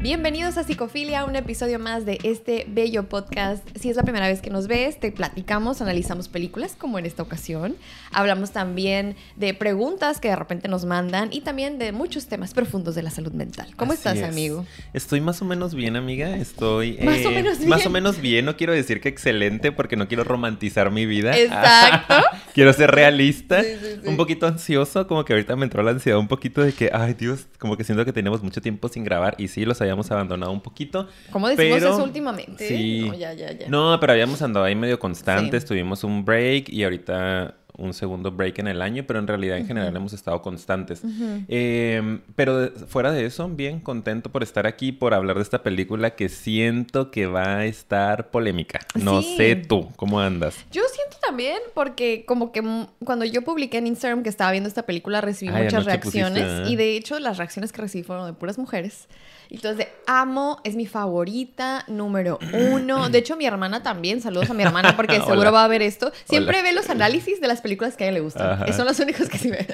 Bienvenidos a Psicofilia, un episodio más de este bello podcast. Si es la primera vez que nos ves, te platicamos, analizamos películas como en esta ocasión. Hablamos también de preguntas que de repente nos mandan y también de muchos temas profundos de la salud mental. ¿Cómo Así estás, es. amigo? Estoy más o menos bien, amiga. Estoy. Más eh, o menos Más bien. o menos bien. No quiero decir que excelente porque no quiero romantizar mi vida. Exacto. quiero ser realista. Sí, sí, sí. Un poquito ansioso. Como que ahorita me entró la ansiedad un poquito de que, ay, Dios, como que siento que tenemos mucho tiempo sin grabar. Y sí, los habíamos abandonado un poquito. ¿Cómo decimos Pero- eso últimamente? Sí. No, ya, ya, ya. No, pero habíamos andado ahí medio constantes. Sí. Tuvimos un break y ahorita un segundo break en el año, pero en realidad en general hemos estado constantes. Eh, pero de- fuera de eso, bien contento por estar aquí, por hablar de esta película que siento que va a estar polémica. No Sí. sé tú, ¿cómo andas? Yo siento también porque como que cuando yo publiqué en Instagram que estaba viendo esta película recibí Ay, muchas reacciones pusiste, ¿eh? y de hecho las reacciones que recibí fueron de puras mujeres. Y entonces amo, es mi favorita, número uno. De hecho mi hermana también, saludos a mi hermana porque seguro Hola. va a ver esto. Siempre Hola. ve los análisis de las películas que a ella le gustan. Ajá. Son los únicos que sí ve.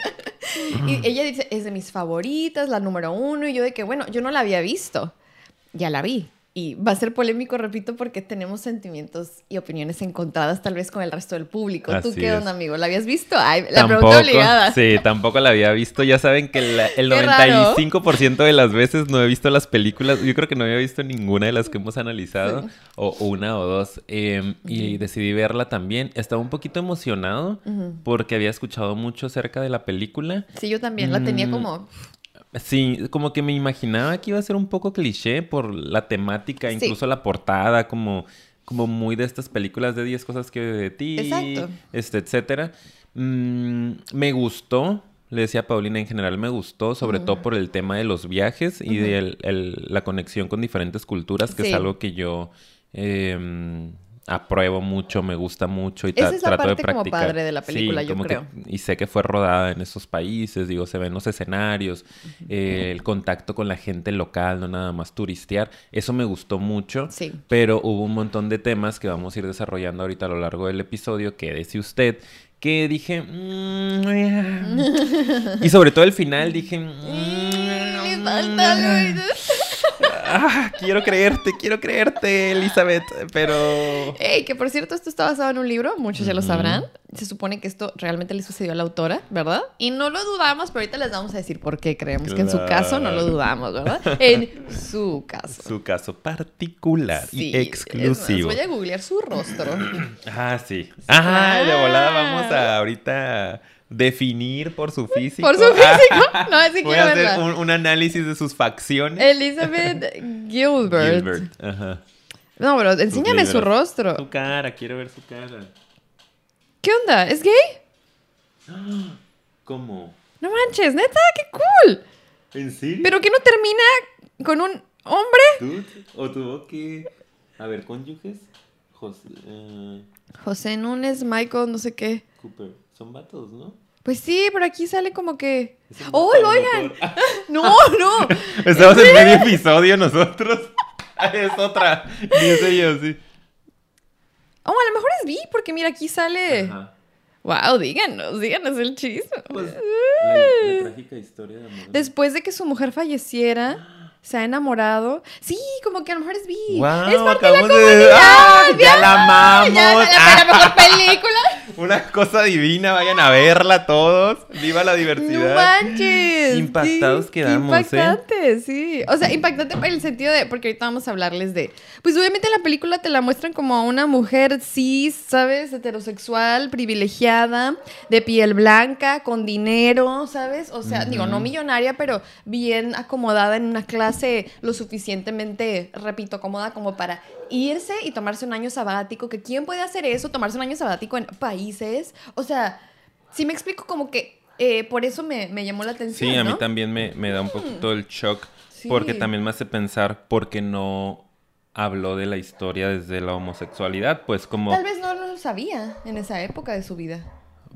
y ella dice, es de mis favoritas, la número uno. Y yo de que, bueno, yo no la había visto. Ya la vi. Y va a ser polémico, repito, porque tenemos sentimientos y opiniones encontradas tal vez con el resto del público. ¿Tú qué es. onda, amigo? ¿La habías visto? Ay, la pregunta obligada. Sí, tampoco la había visto. Ya saben que la- el Qué raro. 95% de las veces no he visto las películas. Yo creo que no había visto ninguna de las que hemos analizado. Sí. O una o dos. Eh, Y decidí verla también. Estaba un poquito emocionado porque había escuchado mucho acerca de la película. Sí, yo también la tenía Mm, como... Sí, como que me imaginaba que iba a ser un poco cliché por la temática, Sí. incluso la portada, como, como muy de estas películas de 10 cosas que de ti, Exacto. este, etcétera. Mm, me gustó, le decía a Paulina, en general me gustó, sobre todo por el tema de los viajes y de el- el- la conexión con diferentes culturas, que Sí. es algo que yo eh, apruebo mucho, me gusta mucho y Esa es la trato de parte como practicar. padre de la película, yo como que- creo. y sé que fue rodada en esos países, digo, se ven los escenarios, eh, el contacto con la gente local, no nada más turistear. Eso me gustó mucho. Sí. Pero hubo un montón de temas que vamos a ir desarrollando ahorita a lo largo del episodio, quédese usted, que dije... mm, eh. y sobre todo el final dije... mm, Le falta. Ah, quiero creerte, quiero creerte, Elizabeth, pero... Ey, que por cierto, esto está basado en un libro, muchos ya lo sabrán. Se supone que esto realmente le sucedió a la autora, ¿verdad? Y no lo dudamos, pero ahorita les vamos a decir por qué creemos que en su caso no lo dudamos, ¿verdad? En su caso. Su caso particular Sí, y exclusivo. más, voy a googlear su rostro. Ah, sí. Ajá, de volada vamos a ahorita definir por su físico. Por su físico. No, sí Voy a hacer un, un análisis de sus facciones. Elizabeth Gilbert. Gilbert. Ajá. No, pero enséñame su rostro. Su cara, quiero ver su cara. ¿Qué onda? ¿Es gay? ¿Cómo? No manches, neta, qué cool. ¿En serio? Pero que no termina con un hombre. ¿Tú? ¿O tuvo que...? A ver, cónyuges. José... eh, José Núñez, Michael, no sé qué. Cooper. Son vatos, ¿no? Pues sí, pero aquí sale como que. ¡Oy, vato, oigan! No, no. Estamos en medio episodio nosotros. Es otra. Dice yo, sí. Oh, a lo mejor es bi, porque mira, aquí sale. Ajá. Wow, díganos, díganos el chisme. Pues, la, la trágica historia de amor. Después de que su mujer falleciera, se ha enamorado. Sí, como que a lo mejor es bi. Wow, es parte de la acabamos de- comunidad. ¡Ah! ¡Ya la amamos! Ya, la, la mejor película. Una cosa divina, vayan a verla todos. ¡Viva la No diversidad! manches. Impactados sí, quedamos, ¿eh? Impactante, sí. O sea, impactante por el sentido de. Porque ahorita vamos a hablarles de. Pues obviamente en la película te la muestran como a una mujer cis, ¿sabes? Heterosexual, privilegiada, de piel blanca, con dinero, ¿sabes? O sea, digo, no millonaria, pero bien acomodada en una clase lo suficientemente, repito, cómoda como para irse y tomarse un año sabático. Que quién puede hacer eso, tomarse un año sabático en países. O sea, si me explico como que. eh, por eso me, me llamó la atención. Sí, a mí ¿no? también me, me da un poquito el shock. Sí. Porque también me hace pensar por qué no habló de la historia desde la homosexualidad. Pues como... Tal vez no lo sabía en esa época de su vida.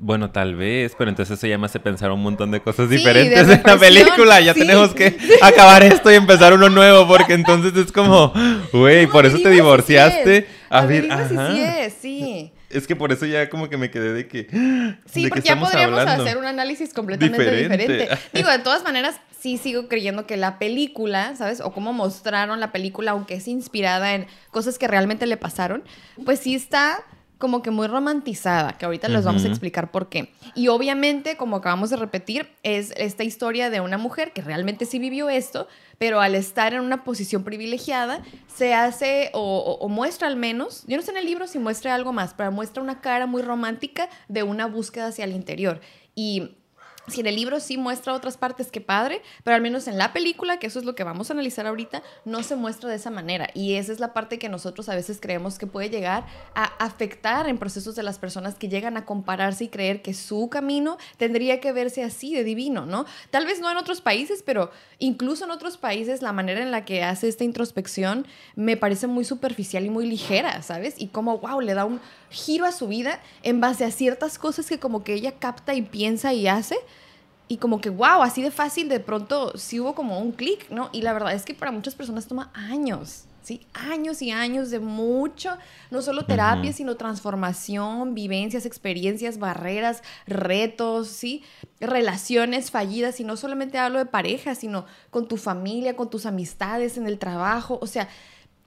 Bueno, tal vez, pero entonces eso ya me hace pensar un montón de cosas Sí, diferentes de en la película. Ya sí. tenemos que acabar esto y empezar uno nuevo, porque entonces es como, güey, No, por eso te divorciaste. A ver, Averigua si ajá. sí es, sí. Es que por eso ya como que me quedé de que... Sí, ¿de qué porque ya podríamos hablando? hacer un análisis completamente Diferente. diferente. Digo, de todas maneras, sí sigo creyendo que la película, ¿sabes? O cómo mostraron la película, aunque es inspirada en cosas que realmente le pasaron, pues sí está como que muy romantizada, que ahorita les vamos a explicar por qué. Y obviamente, como acabamos de repetir, es esta historia de una mujer que realmente sí vivió esto, pero al estar en una posición privilegiada, se hace o, o- o muestra al menos, yo no sé en el libro si muestra algo más, pero muestra una cara muy romántica de una búsqueda hacia el interior. Y si en el libro sí muestra otras partes, qué padre, pero al menos en la película, que eso es lo que vamos a analizar ahorita, no se muestra de esa manera. Y esa es la parte que nosotros a veces creemos que puede llegar a afectar en procesos de las personas que llegan a compararse y creer que su camino tendría que verse así de divino, ¿no? Tal vez no en otros países, pero incluso en otros países la manera en la que hace esta introspección me parece muy superficial y muy ligera, ¿sabes? Y como, wow, le da un giro a su vida en base a ciertas cosas que como que ella capta y piensa y hace. Y como que, wow, así de fácil, de pronto sí hubo como un clic, ¿no? Y la verdad es que para muchas personas toma años, ¿sí? Años y años de mucho, no solo terapia, sino transformación, vivencias, experiencias, barreras, retos, ¿sí? Relaciones fallidas. Y no solamente hablo de pareja, sino con tu familia, con tus amistades, en el trabajo. O sea,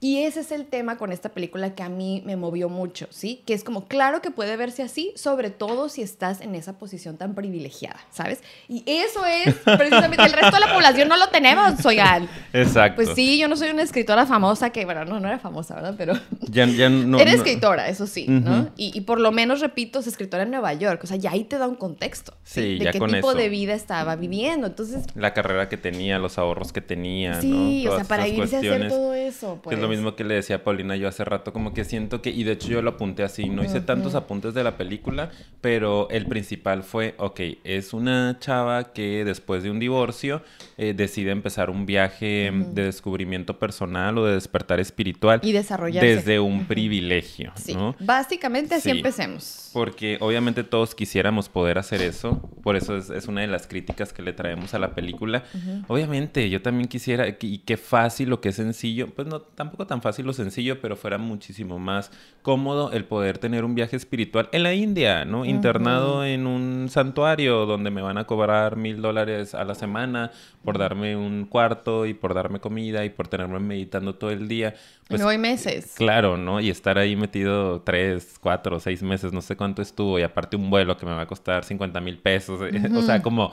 y ese es el tema con esta película que a mí me movió mucho, ¿sí? Que es como, claro que puede verse así, sobre todo si estás en esa posición tan privilegiada, ¿sabes? Y eso es precisamente, el resto de la población no lo tenemos, oigan. Exacto. Pues sí, yo no soy una escritora famosa, que bueno, no, no era famosa, ¿verdad? Pero Ya, ya no... era no- escritora, eso sí, ¿no? Y, y por lo menos, repito, es escritora en Nueva York, o sea, ya ahí te da un contexto, Sí, De ya qué con tipo eso. de vida estaba viviendo, entonces... La carrera que tenía, los ahorros que tenía, Sí, ¿no? o sea, para irse a hacer todo eso, pues. Que es lo mismo que le decía a Paulina yo hace rato, como que siento que, y de hecho yo lo apunté así, no hice tantos apuntes de la película, pero el principal fue, ok, es una chava que después de un divorcio eh, decide empezar un viaje de descubrimiento personal o de despertar espiritual Y desarrollarse. desde un privilegio, Sí, ¿no? básicamente así Sí. empecemos. Porque obviamente todos quisiéramos poder hacer eso, por eso es, es una de las críticas que le traemos a la película. Obviamente, yo también quisiera, y qué fácil o qué sencillo, pues no, tampoco tan fácil o sencillo, pero fuera muchísimo más cómodo el poder tener un viaje espiritual en la India, ¿no? Internado en un santuario donde me van a cobrar mil dólares a la semana por darme un cuarto y por darme comida y por tenerme meditando todo el día. Pues no hay meses. Claro, ¿no? Y estar ahí metido tres, cuatro, seis meses, no sé cuánto estuvo, y aparte un vuelo que me va a costar 50 mil pesos. eh, O sea, como,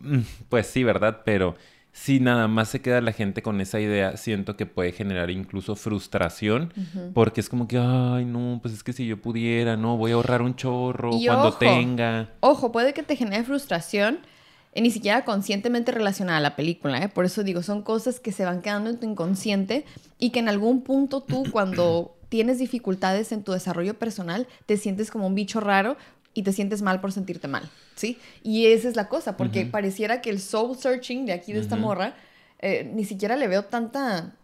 mm, pues sí, ¿verdad? Pero si nada más se queda la gente con esa idea, siento que puede generar incluso frustración, porque es como que, ay, no, pues es que si yo pudiera, no, voy a ahorrar un chorro Y cuando ojo. tenga. Ojo, puede que te genere frustración, ni siquiera conscientemente relacionada a la película, ¿eh? Por eso digo, son cosas que se van quedando en tu inconsciente y que en algún punto tú, cuando tienes dificultades en tu desarrollo personal, te sientes como un bicho raro y te sientes mal por sentirte mal, ¿sí? Y esa es la cosa, porque pareciera que el soul searching de aquí, de esta morra, eh, ni siquiera le veo tanta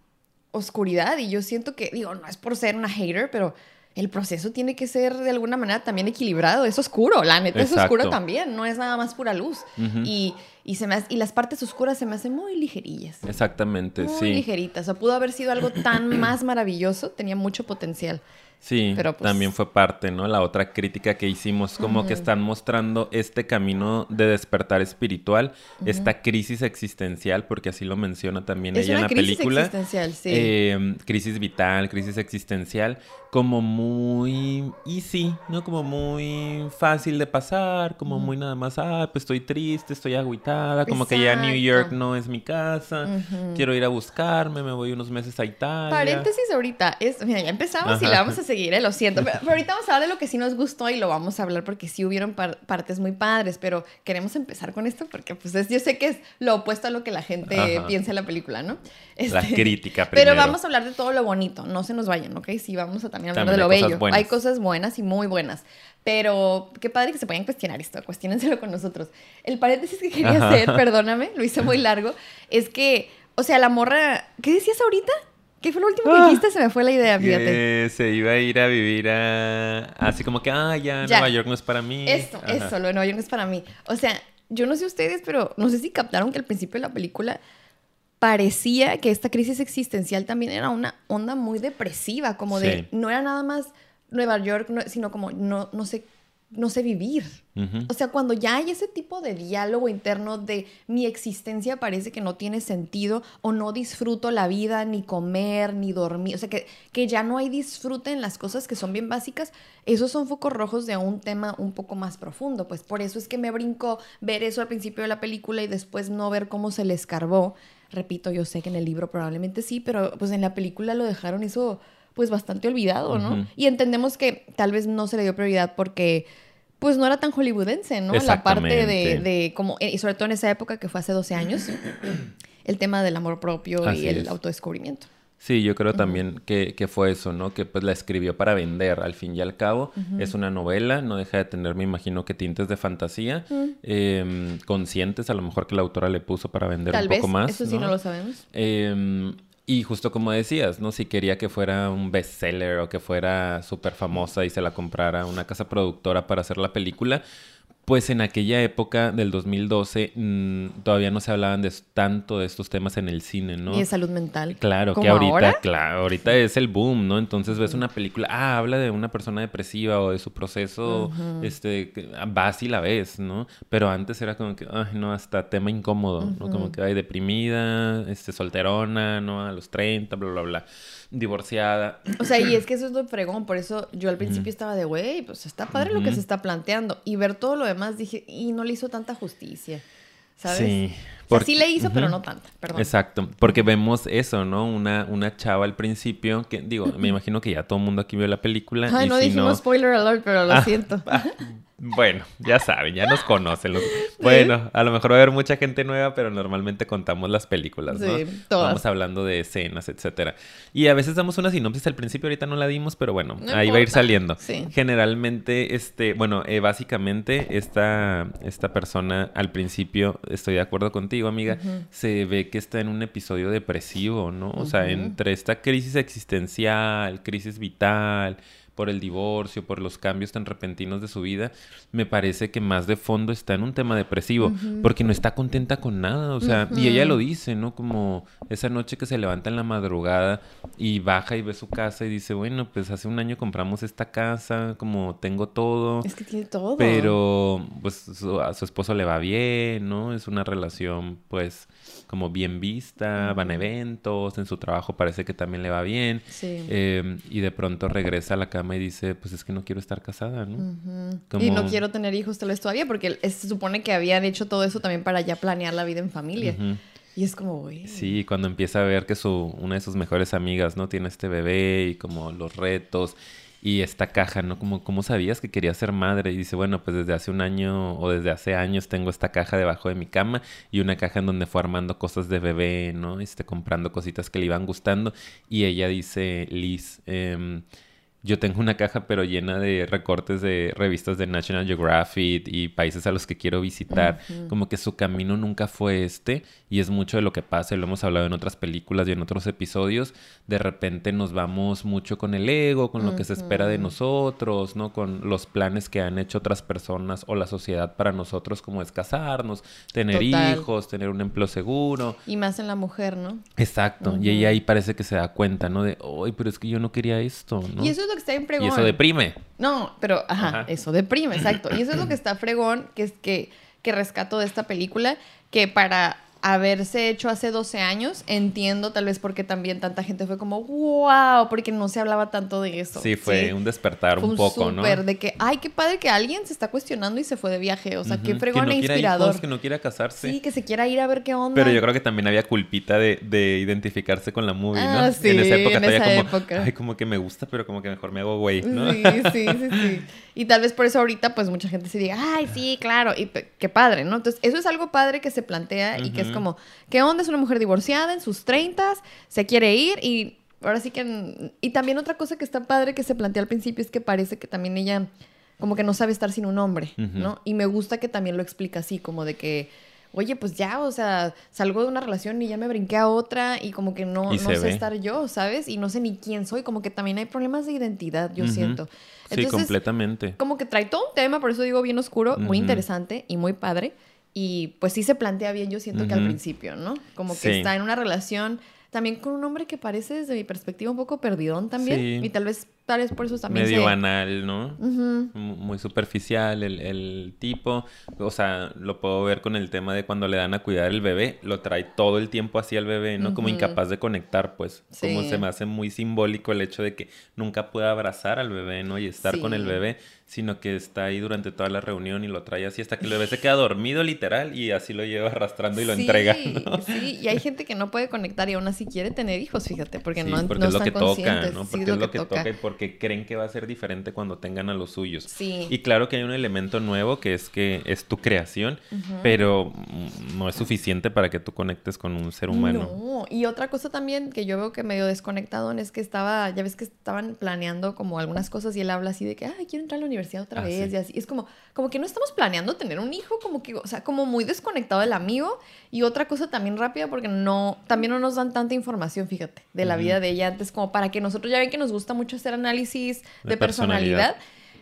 oscuridad y yo siento que, digo, no es por ser una hater, pero el proceso tiene que ser de alguna manera también equilibrado, es oscuro, la neta es oscuro también, no es nada más pura luz. Y, y, se me hace- y las partes oscuras se me hacen muy ligerillas. Exactamente, Muy sí. ligeritas. O pudo haber sido algo tan más maravilloso, tenía mucho potencial. Sí, Pero, pues- también fue parte, ¿no? La otra crítica que hicimos, como que están mostrando este camino de despertar espiritual, esta crisis existencial, porque así lo menciona también Es ella en la crisis película. existencial, sí. Eh, crisis vital, crisis existencial, como muy easy, ¿no? Como muy fácil de pasar, como muy nada más, ah, pues estoy triste, estoy agüitada, como que ya New. York no es mi casa, quiero ir a buscarme, me voy unos meses a Italia. Paréntesis ahorita, es, mira, ya empezamos y le vamos a seguir, eh, lo siento, pero, pero ahorita vamos a hablar de lo que sí nos gustó y lo vamos a hablar porque sí hubieron par- partes muy padres, pero queremos empezar con esto porque pues es- yo sé que es lo opuesto a lo que la gente Ajá. piensa en la película, ¿no? La Este, crítica primero. Pero vamos a hablar de todo lo bonito, no se nos vayan, ¿ok? Sí, vamos a también También de lo bello. buenas. Hay cosas buenas y muy buenas. Pero qué padre que se puedan cuestionar esto, cuestionenselo con nosotros. El paréntesis que quería Ajá. hacer, perdóname, lo hice muy largo, es que, o sea, la morra, ¿qué decías ahorita? ¿Qué fue lo último que Ah. dijiste? Se me fue la idea, fíjate. Que se iba a ir a vivir a... Así como que, ah, ya, Ya. Nueva York no es para mí. Esto, Ajá. eso, lo de Nueva York es para mí. O sea, yo no sé ustedes, pero no sé si captaron que al principio de la película parecía que esta crisis existencial también era una onda muy depresiva, como de no era nada más Nueva York, no- sino como no, no sé, no sé vivir. O sea, cuando ya hay ese tipo de diálogo interno de mi existencia parece que no tiene sentido o no disfruto la vida, ni comer, ni dormir, o sea, que, que ya no hay disfrute en las cosas que son bien básicas, esos son focos rojos de un tema un poco más profundo. Pues por eso es que me brincó ver eso al principio de la película y después no ver cómo se le escarbó. Repito, yo sé que en el libro probablemente sí, pero pues en la película lo dejaron eso pues bastante olvidado, ¿no? Y entendemos que tal vez no se le dio prioridad porque pues no era tan hollywoodense, ¿no? La parte de, de como, y sobre todo en esa época que fue hace 12 años, el tema del amor propio Así y el es. autodescubrimiento. Sí, yo creo también que, que fue eso, ¿no? Que pues la escribió para vender, al fin y al cabo. Es una novela, no deja de tener, me imagino, que tintes de fantasía, eh, conscientes a lo mejor que la autora le puso para vender Tal un vez, poco más. eso sí no lo sabemos. Eh, y justo como decías, ¿no? Si quería que fuera un bestseller o que fuera súper famosa y se la comprara una casa productora para hacer la película, pues en aquella época del 2012 mm, todavía no se hablaban de tanto de estos temas en el cine, ¿no? Y de salud mental. Claro, que ¿Como ahorita, ahora? claro, ahorita es el boom, ¿no? Entonces ves una película, ah, habla de una persona depresiva o de su proceso, este, que- ah, vas y la ves, ¿no? Pero antes era como que, ay, no, hasta tema incómodo, ¿no? Como que, ay, deprimida, este, solterona, ¿no? A los 30, bla, bla, bla, divorciada. O sea, y es que eso es lo fregón, por eso yo al principio estaba de, güey, pues está padre lo que se está planteando. Y ver todo lo demás dije, y no le hizo tanta justicia, ¿sabes? Sí. O sea, porque- sí le hizo, pero no tanta, perdón. Exacto, porque vemos eso, ¿no? Una, una chava al principio, que digo, me imagino que ya todo el mundo aquí vio la película. Ay, y no si dijimos no, spoiler alert, pero lo Ah, siento. ah, bueno, ya saben, ya nos conocen. los- Bueno, a lo mejor va a haber mucha gente nueva, pero normalmente contamos las películas, ¿no? Sí, todas. Vamos hablando de escenas, etcétera. Y a veces damos una sinopsis al principio, ahorita no la dimos, pero bueno, No ahí va a ir saliendo. Sí. Generalmente, este, bueno, eh, básicamente esta, esta persona al principio, estoy de acuerdo contigo, amiga, se ve que está en un episodio depresivo, ¿no? O sea, entre esta crisis existencial, crisis vital, por el divorcio, por los cambios tan repentinos de su vida, me parece que más de fondo está en un tema depresivo, porque no está contenta con nada, o sea, y ella lo dice, ¿no? Como esa noche que se levanta en la madrugada y baja y ve su casa y dice, bueno, pues hace un año compramos esta casa, como tengo todo. Es que tiene todo. Pero pues su- a su esposo le va bien, ¿no? Es una relación pues como bien vista, van a eventos, en su trabajo parece que también le va bien. Sí. Eh, y de pronto regresa a la cama y dice, pues es que no quiero estar casada, ¿no? Como- Y no quiero tener hijos tal vez todavía, porque se supone que habían hecho todo eso también para ya planear la vida en familia. Y es como, güey. Sí, cuando empieza a ver que su, una de sus mejores amigas, ¿no? Tiene este bebé y como los retos y esta caja, ¿no? Como, ¿cómo sabías que quería ser madre? Y dice, bueno, pues desde hace un año o desde hace años tengo esta caja debajo de mi cama y una caja en donde fue armando cosas de bebé, ¿no? Este, comprando cositas que le iban gustando. Y ella dice, Liz, em, yo tengo una caja pero llena de recortes de revistas de National Geographic y países a los que quiero visitar. Como que su camino nunca fue este y es mucho de lo que pasa y lo hemos hablado en otras películas y en otros episodios. De repente nos vamos mucho con el ego, con lo que se espera de nosotros, ¿no? Con los planes que han hecho otras personas o la sociedad para nosotros como es casarnos, tener Total. hijos, tener un empleo seguro. Y más en la mujer, ¿no? Exacto. Y ella ahí parece que se da cuenta, ¿no? De, ay, pero es que yo no quería esto, ¿no? Y eso es lo que está en fregón. Y eso deprime. No, pero, ajá, Ajá. eso deprime, exacto. Y eso es lo que está fregón, que es que, que rescato de esta película, que para haberse hecho hace 12 años, entiendo tal vez porque también tanta gente fue como, wow, porque no se hablaba tanto de eso. Sí, fue un despertar Fue un poco, ¿no? de que, ay, qué padre que alguien se está cuestionando y se fue de viaje. O sea, qué fregón que e no quiera inspirador. hijos, que no quiera casarse. Sí, que se quiera ir a ver qué onda. Pero yo creo que también había culpita de, de identificarse con la movie, ¿no? Ah, sí, en esa época en todavía como, ay, como que me gusta, pero como que mejor me hago güey, ¿no? Sí, sí, sí, sí. Y tal vez por eso ahorita, pues mucha gente se diga, ay, sí, claro, y qué padre, ¿no? Entonces, eso es algo padre que se plantea y que es como, ¿qué onda? Es una mujer divorciada en sus treintas, se quiere ir y ahora sí que. Y también otra cosa que está padre que se plantea al principio es que parece que también ella, como que no sabe estar sin un hombre. ¿no? Y me gusta que también lo explica así, como de que. Oye, pues ya, o sea, salgo de una relación y ya me brinqué a otra y como que no, no sé ve. estar yo, ¿sabes? Y no sé ni quién soy, como que también hay problemas de identidad, yo siento. Sí, completamente. Como que trae todo un tema, por eso digo bien oscuro, muy interesante y muy padre. Y pues sí se plantea bien, yo siento que al principio, ¿no? Como que Sí. está en una relación también con un hombre que parece desde mi perspectiva un poco perdidón también. Sí. Y tal vez tal vez por eso también Medio se- banal, ¿no? M- Muy superficial el, el tipo. O sea, lo puedo ver con el tema de cuando le dan a cuidar el bebé. Lo trae todo el tiempo así al bebé, ¿no? Como incapaz de conectar, pues. Como Sí. se me hace muy simbólico el hecho de que nunca pueda abrazar al bebé, ¿no? Y estar con el bebé, sino que está ahí durante toda la reunión y lo trae así hasta que bebé se queda dormido literal y así lo lleva arrastrando y lo Sí, entrega, ¿no? Sí, y hay gente que no puede conectar y aún así quiere tener hijos, fíjate, porque Sí, no, porque no es lo están que toca. ¿no? Sí, Porque es lo que toca. y porque creen que va a ser diferente cuando tengan a los suyos. Sí. Y claro que hay un elemento nuevo que es que es tu creación, pero mm, no es suficiente para que tú conectes con un ser humano. No, y otra cosa también que yo veo que medio desconectado es que estaba, ya ves que estaban planeando como algunas cosas y él habla así de que, ay, quiero entrar a la universidad otra Ah, vez sí. y así. Es como, como que no estamos planeando tener un hijo, como que, o sea, como muy desconectado del amigo. Y otra cosa también rápida porque no, también no nos dan tanta información, fíjate, de la Ujú. vida de ella antes, como para que nosotros, ya ven que nos gusta mucho hacer análisis de, De personalidad. personalidad.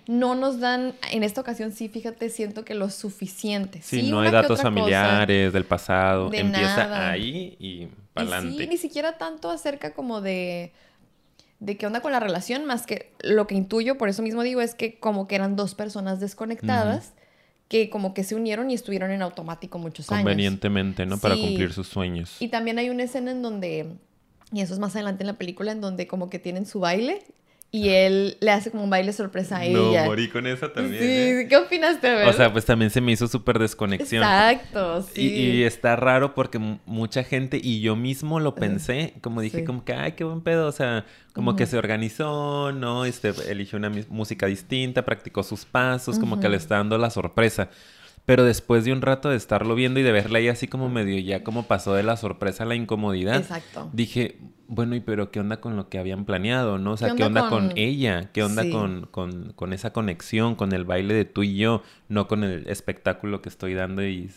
No nos dan, en esta ocasión sí, fíjate, siento que lo suficiente. Sí, Sí, no hay datos otra cosa. familiares del pasado. De Empieza nada. ahí y Y para adelante. sí, ni siquiera tanto acerca como de de qué onda con la relación, más que lo que intuyo, por eso mismo digo, es que como que eran dos personas desconectadas que como que se unieron y estuvieron en automático muchos años. Convenientemente, ¿no? Para cumplir sus sueños. Y también hay una escena en donde, y eso es más adelante en la película, en donde como que tienen su baile y él le hace como un baile sorpresa a no, ella. morí con esa Sí, también. ¿eh? ¿qué opinaste, verdad? O sea, pues también se me hizo súper desconexión. Exacto, sí. Y, y está raro porque mucha gente, y yo mismo lo pensé, como dije, sí. como que, ay, qué buen pedo, o sea, como que se organizó, ¿no? Este, eligió una música distinta, practicó sus pasos, como que le está dando la sorpresa. Pero después de un rato de estarlo viendo y de verla ahí así como medio ya como pasó de la sorpresa a la incomodidad, Exacto. dije, bueno, ¿y pero qué onda con lo que habían planeado, no? O sea, ¿Qué ¿qué onda con, con- ella? ¿Qué onda Sí. con, con, con esa conexión, con el baile de tú y yo, no con el espectáculo que estoy dando y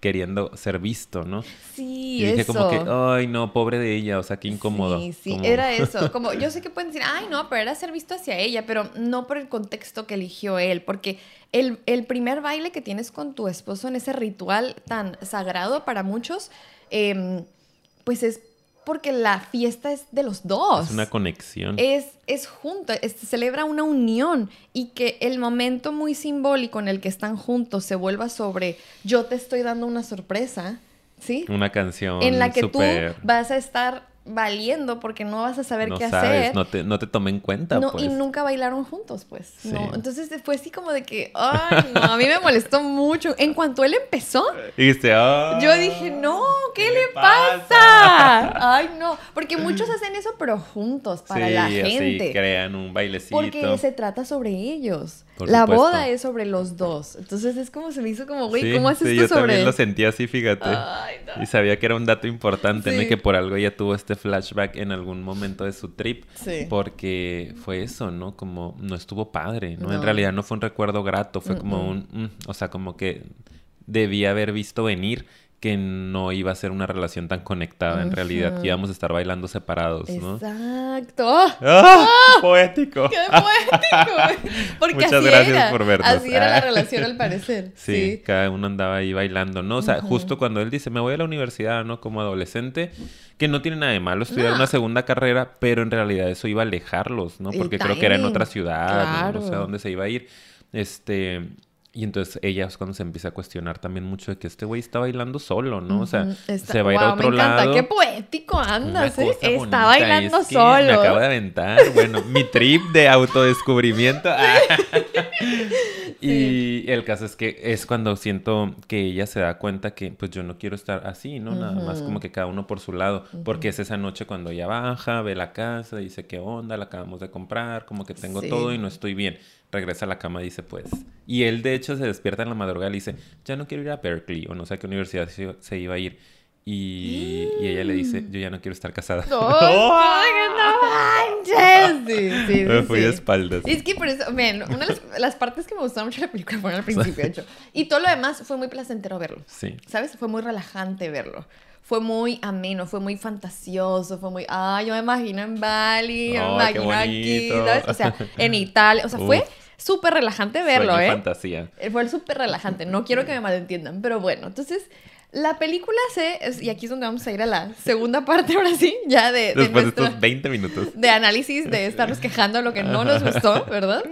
queriendo ser visto, ¿no? Sí, y dije eso. como que, ay, no, pobre de ella, o sea, qué incómodo. Sí, sí, Como- era eso. Como yo sé que pueden decir, ay, no, pero era ser visto hacia ella, pero no por el contexto que eligió él, porque el, el primer baile que tienes con tu esposo en ese ritual tan sagrado para muchos, em, pues es porque la fiesta es de los dos. Es una conexión. Es, es junto, es- se celebra una unión y que el momento muy simbólico en el que están juntos se vuelva sobre yo te estoy dando una sorpresa, ¿sí? Una canción en la que tú vas a estar valiendo porque no vas a saber no qué sabes, hacer. no te, no te tomé en cuenta, No, pues. Y nunca bailaron juntos, pues. Sí. No. Entonces fue así como de que, ay, no, a mí me molestó mucho. En cuanto él empezó, dijiste, "Ah, yo dije, no, ¿qué, le pasa?" pasa? Ay, no. Porque muchos hacen eso, pero juntos, para sí, la gente. crean un bailecito. Porque se trata sobre ellos. Por la supuesto. boda es sobre los dos. Entonces es como se me hizo como, güey, Sí, ¿cómo haces sí, tú yo sobre también lo sentí así, fíjate. Ay, no. Y sabía que era un dato importante, ¿no? Y Sí. que por algo ella tuvo este flashback en algún momento de su trip. Sí. Porque fue eso, ¿no? Como no estuvo padre, ¿no? En No. realidad no fue un recuerdo grato, fue como Mm-mm. un... mm, o sea, como que debía haber visto venir que no iba a ser una relación tan conectada en realidad, que íbamos a estar bailando separados, ¿no? Exacto. ¡Ah! ¡Poético! ¡Qué poético! Porque Muchas así gracias era. por vernos. Así era la relación al parecer. Sí, Sí. cada uno andaba ahí bailando, ¿no? O sea, justo cuando él dice, me voy a la universidad, ¿no? Como adolescente, que no tiene nada de malo estudiar No. una segunda carrera, pero en realidad eso iba a alejarlos, ¿no? Porque creo que era en otra ciudad, no sé a claro. dónde se iba a ir. Este, y entonces ella es cuando se empieza a cuestionar también mucho de que este güey está bailando solo, ¿no? O sea. Está- se va a ir a Guau, otro me encanta. lado. Qué poético andas, ¿eh? Está bonita, bailando es que solo. Me acabo de aventar. Bueno, mi trip de autodescubrimiento. Ah. Y el caso es que es cuando siento que ella se da cuenta que pues yo no quiero estar así, ¿no? Nada más como que cada uno por su lado. Porque es esa noche cuando ella baja, ve la casa, dice qué onda, la acabamos de comprar, como que tengo Sí. todo y no estoy bien. Regresa a la cama y dice pues... Y él de hecho se despierta en la madrugada y dice, ya no quiero ir a Berkeley o no sé a qué universidad se, iba a ir. Y, y ella le dice, yo ya no quiero estar casada. ¡Ay, no manches! Sí, sí, Me sí, fui sí. de espaldas. Es que por eso, ven, una de las, las partes que me gustaron mucho de la película fueron al principio, de hecho. Y todo lo demás fue muy placentero verlo. Sí. ¿Sabes? Fue muy relajante verlo. Fue muy ameno, fue muy fantasioso, fue muy, ah, yo me imagino en Bali, yo me imagino aquí. ¿sabes? O sea, en Italia, o sea, fue Uf. Súper relajante verlo, Sueño ¿eh? fantasía. Eh, Fue súper relajante, no quiero que me malentiendan, pero bueno, entonces la película se, y aquí es donde vamos a ir a la segunda parte ahora sí, ya de, de Después de estos 20 minutos. de análisis, de estarnos quejando de lo que no nos gustó, ¿verdad?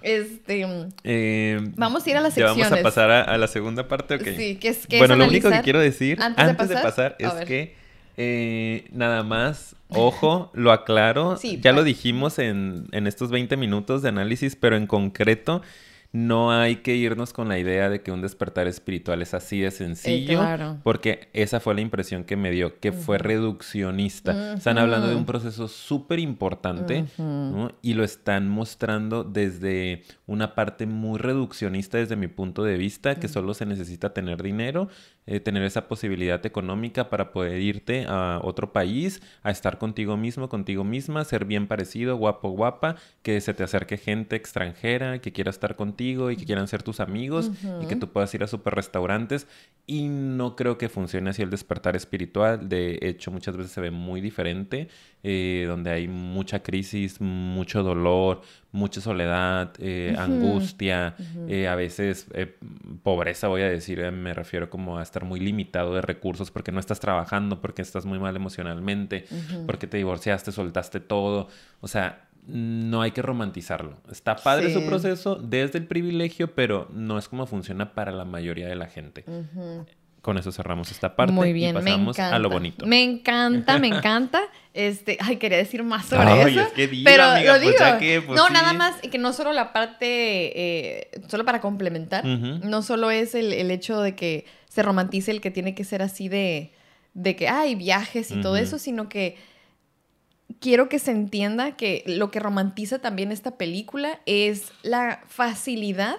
Este, Eh, Vamos a ir a las ¿ya vamos a secciones. pasar a, a la segunda parte? ok. sí, que es que es bueno, lo único que quiero decir antes antes, de de pasar, pasar, a es que eh, nada más, ojo, lo aclaro, Sí, ya lo dijimos en, en estos 20 minutos de análisis, pero en concreto no hay que irnos con la idea de que un despertar espiritual es así de sencillo, claro. porque esa fue la impresión que me dio, que fue reduccionista. Están hablando de un proceso súper importante ¿no? y lo están mostrando desde una parte muy reduccionista desde mi punto de vista, que solo se necesita tener dinero, eh, tener esa posibilidad económica para poder irte a otro país, a estar contigo mismo, contigo misma, ser bien parecido, guapo, guapa, que se te acerque gente extranjera, que quiera estar contigo y que quieran ser tus amigos y que tú puedas ir a super restaurantes. Y no creo que funcione así el despertar espiritual. De hecho, muchas veces se ve muy diferente, eh, donde hay mucha crisis, mucho dolor, mucha soledad, eh, angustia, eh, a veces eh, pobreza, voy a decir, me refiero como a estar muy limitado de recursos porque no estás trabajando, porque estás muy mal emocionalmente, porque te divorciaste, soltaste todo. O sea, no hay que romantizarlo. Está padre Sí. su proceso desde el privilegio, pero no es como funciona para la mayoría de la gente. Con eso cerramos esta parte Muy bien, y me pasamos encanta. a lo bonito. Me encanta, me encanta. Este, ay, quería decir más sobre Ay, eso. es que pero amiga, lo pues, digo. ya que, pues, no, sí. nada más que no solo la parte, eh, solo para complementar, no solo es el, el hecho de que se romantice el que tiene que ser así de, de que hay viajes y todo eso, sino que quiero que se entienda que lo que romantiza también esta película es la facilidad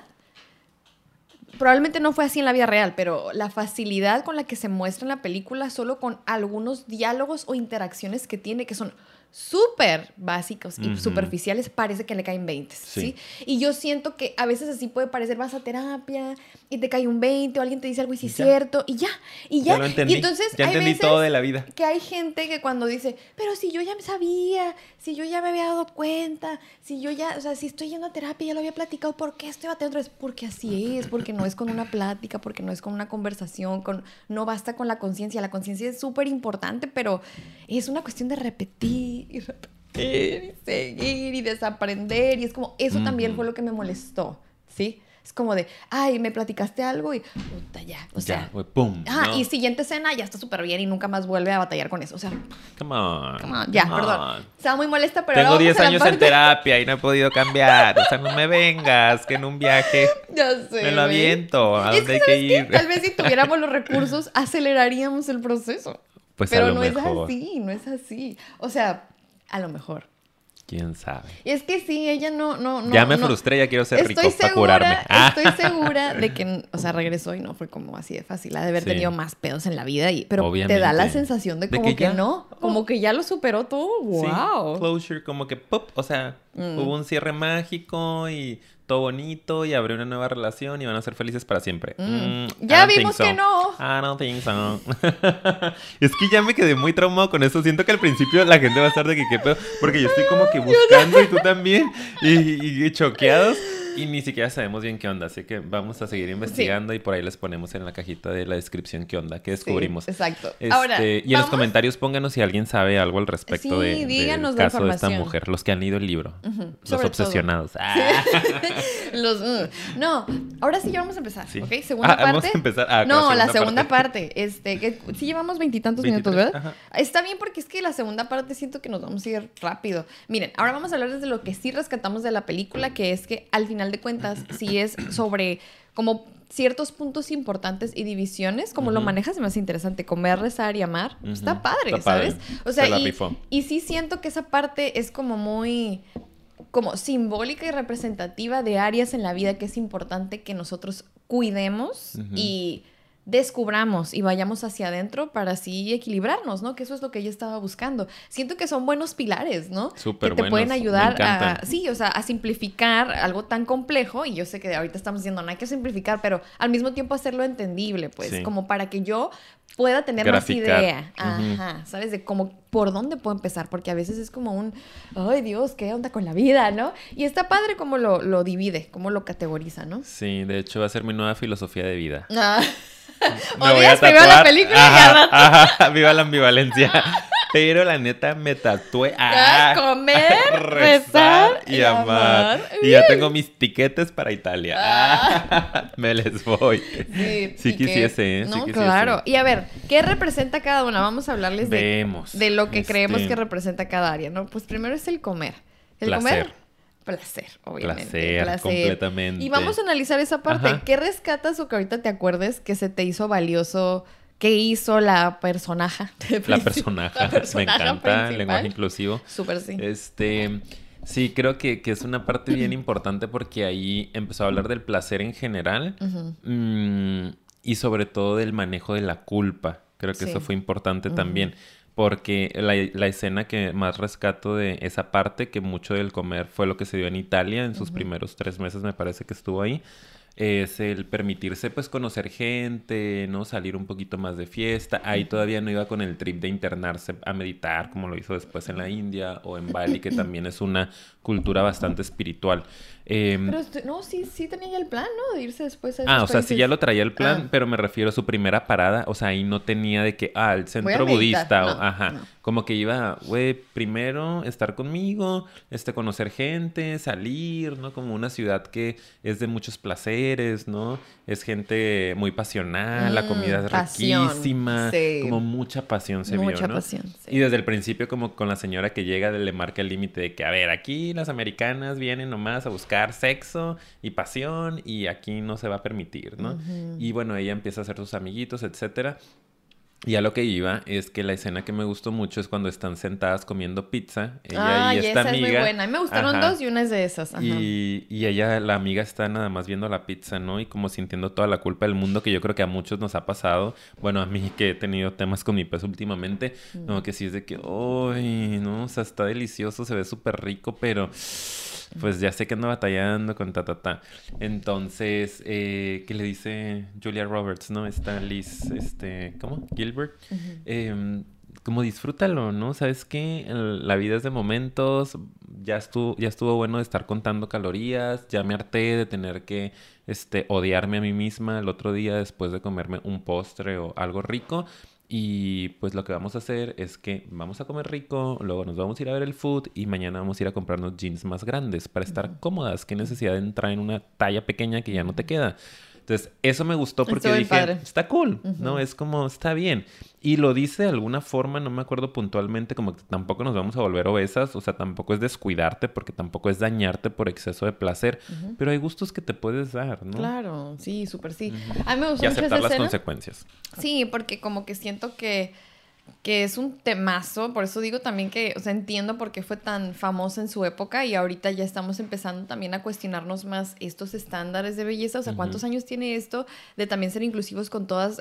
probablemente no fue así en la vida real, pero la facilidad con la que se muestra en la película solo con algunos diálogos o interacciones que tiene que son súper básicos y superficiales, parece que le caen 20, ¿sí? Sí. Y yo siento que a veces así puede parecer, vas a terapia y te cae un 20 o alguien te dice algo y sí es cierto, y ya, y ya. Ya lo entendí. Y entonces ya hay entendí veces todo de la vida. que hay gente que cuando dice, pero si yo ya me sabía, si yo ya me había dado cuenta, si yo ya, o sea, si estoy yendo a terapia, ya lo había platicado, ¿por qué estoy batallando? Es porque así es, porque no es con una plática, porque no es con una conversación, con, no basta con la conciencia. La conciencia es súper importante, pero es una cuestión de repetir y repetir y seguir y desaprender. Y es como, eso también fue lo que me molestó, ¿sí? Es como de, ay, me platicaste algo y, puta, ya, o sea, ya, pum. Ah, ¿no? y siguiente escena ya está súper bien y nunca más vuelve a batallar con eso. O sea, Come on. come on, ya, come perdón. on. Estaba muy molesta, pero Tengo ahora 10 vamos a la años en terapia y no he podido cambiar. O sea, no me vengas, que en un viaje Ya sé. me lo aviento. ¿A Es dónde que, hay que ¿sabes qué? ir? Tal vez si tuviéramos los recursos, aceleraríamos el proceso. Pues a pero lo no mejor. es así, no es así. O sea, a lo mejor. ¿Quién sabe? Y es que sí, ella no, no, no. ya me no- frustré, ya quiero ser rico para curarme. Ah. estoy segura de que, o sea, regresó y no fue como así de fácil, ha de haber Sí. tenido más pedos en la vida, y, pero te da la sensación de De como que no, como que ya lo superó todo, Sí, wow. closure, como que pop, o sea, Mm. hubo un cierre mágico y todo bonito y abrió una nueva relación y van a ser felices para siempre. Mm. Mm, Ya vimos so. que no. I don't think so. es que ya me quedé muy traumado con eso. Siento que al principio la gente va a estar de que qué pedo, porque yo estoy como que buscando y tú también y, y choqueados. Y ni siquiera sabemos bien qué onda, así que vamos a seguir investigando y por ahí les ponemos en la cajita de la descripción qué onda, qué descubrimos. Sí, exacto. Este, Ahora, y en los comentarios pónganos si alguien sabe algo al respecto Sí, de, del díganos la caso de esta mujer, los que han leído el libro, los sobre obsesionados. Ah. Los, mm. No, ahora sí ya vamos a empezar. ¿ok? Segunda Ah, parte. vamos a empezar. Ah, no, la la segunda parte. Este, que sí llevamos veintitantos minutos, 23, ¿verdad? ajá. Está bien porque es que la segunda parte siento que nos vamos a ir rápido. Miren, ahora vamos a hablar desde lo que sí rescatamos de la película, que es que al final de cuentas sí es sobre como ciertos puntos importantes y divisiones, como lo manejas, me hace interesante. Comer, rezar y amar. Está padre, Está padre. ¿sabes? O sea, Se y, y sí siento que esa parte es como muy como simbólica y representativa de áreas en la vida que es importante que nosotros cuidemos y descubramos y vayamos hacia adentro para así equilibrarnos, ¿no? Que eso es lo que ella estaba buscando. Siento que son buenos pilares, ¿no? Súper Que te pueden buenos, ayudar a, sí, o sea, a simplificar algo tan complejo y yo sé que ahorita estamos diciendo no hay que simplificar, pero al mismo tiempo hacerlo entendible, pues, Sí. como para que yo pueda tener Graficar. más idea, ajá, ¿sabes? De cómo, por dónde puedo empezar, porque a veces es como un, ay Dios, ¿qué onda con la vida, no? Y está padre cómo lo, lo divide, cómo lo categoriza, ¿no? Sí, de hecho va a ser mi nueva filosofía de vida. Ah. Me voy a primero la tatuar. película Ajá, viva la ambivalencia. Pero la neta me tatué Ah, a comer, rezar y y amar. amar. Y ya tengo mis tiquetes para Italia. Ah, me les voy. Sí, Sí quisiese, ¿eh? Sí No, quisiese. claro. Y a ver, ¿qué representa cada una? Vamos a hablarles de, Vemos. de lo que creemos Este, que representa cada área, ¿no? Pues primero es el comer. El Placer. comer, placer, obviamente. Placer, completamente. Y vamos a analizar esa parte. Ajá. ¿Qué rescatas o que ahorita te acuerdes que se te hizo valioso? ¿Qué hizo la personaja? La personaja. La me encanta el lenguaje inclusivo. Súper sí. Este, sí, creo que, que es una parte bien importante porque ahí empezó a hablar del placer en general mm, y sobre todo del manejo de la culpa. Creo que Sí. eso fue importante también. Porque la, la escena que más rescato de esa parte, que mucho del comer fue lo que se dio en Italia en sus primeros tres meses, me parece que estuvo ahí, es el permitirse pues conocer gente, ¿no? Salir un poquito más de fiesta. Ahí todavía no iba con el trip de internarse a meditar como lo hizo después en la India o en Bali, que también es una cultura bastante espiritual. Em, Pero no, sí, sí tenía ya el plan, ¿no? De irse después a Ah, o sea, sí ya lo traía el plan, Ah. pero me refiero a su primera parada, o sea, ahí no tenía de que, ah, el centro budista, o, ajá, no. como que iba, güey, primero estar conmigo, este, conocer gente, salir, ¿no? Como una ciudad que es de muchos placeres, ¿no? Es gente muy pasional, la Mm, comida es pasión, riquísima, sí. como mucha pasión se Mucha vio, ¿no? pasión, sí. Y desde el principio, como con la señora que llega, le marca el límite de que, a ver, aquí las americanas vienen nomás a buscar sexo y pasión y aquí no se va a permitir, ¿no? Y bueno, ella empieza a hacer sus amiguitos, etcétera. Y a lo que iba es que la escena que me gustó mucho es cuando están sentadas comiendo pizza. Ella Ay, y esta esa amiga. es muy buena. A mí me gustaron Ajá. dos y una es de esas. Ajá. Y, y ella, la amiga, está nada más viendo la pizza, ¿no? Y como sintiendo toda la culpa del mundo, que yo creo que a muchos nos ha pasado. Bueno, a mí que he tenido temas con mi peso últimamente, Mm. como que sí es de que, ¡ay! ¿no? O sea, está delicioso, se ve súper rico, pero pues ya sé que ando batallando con ta, ta, ta. Entonces, eh, ¿qué le dice Julia Roberts, no? Esta Liz, este, ¿cómo? Gilbert. Em, como disfrútalo, ¿no? ¿Sabes qué? El- La vida es de momentos, ya estuvo, ya estuvo bueno de estar contando calorías, ya me harté de tener que este, odiarme a mí misma el otro día después de comerme un postre o algo rico. Y pues lo que vamos a hacer es que vamos a comer rico, luego nos vamos a ir a ver el food y mañana vamos a ir a comprarnos jeans más grandes para estar cómodas. ¿Qué necesidad de entrar en una talla pequeña que ya no te queda? Entonces, eso me gustó porque dije, padre. está cool, ¿no? Es como, está bien. Y lo dice de alguna forma, no me acuerdo puntualmente, como que tampoco nos vamos a volver obesas, o sea, tampoco es descuidarte porque tampoco es dañarte por exceso de placer, pero hay gustos que te puedes dar, ¿no? Claro, sí, súper sí. A mí me gustó Y mucho esa aceptar las escena. consecuencias. Sí, porque como que siento que, que es un temazo, por eso digo también que, o sea, entiendo por qué fue tan famosa en su época y ahorita ya estamos empezando también a cuestionarnos más estos estándares de belleza, o sea, ¿cuántos años tiene esto de también ser inclusivos con todas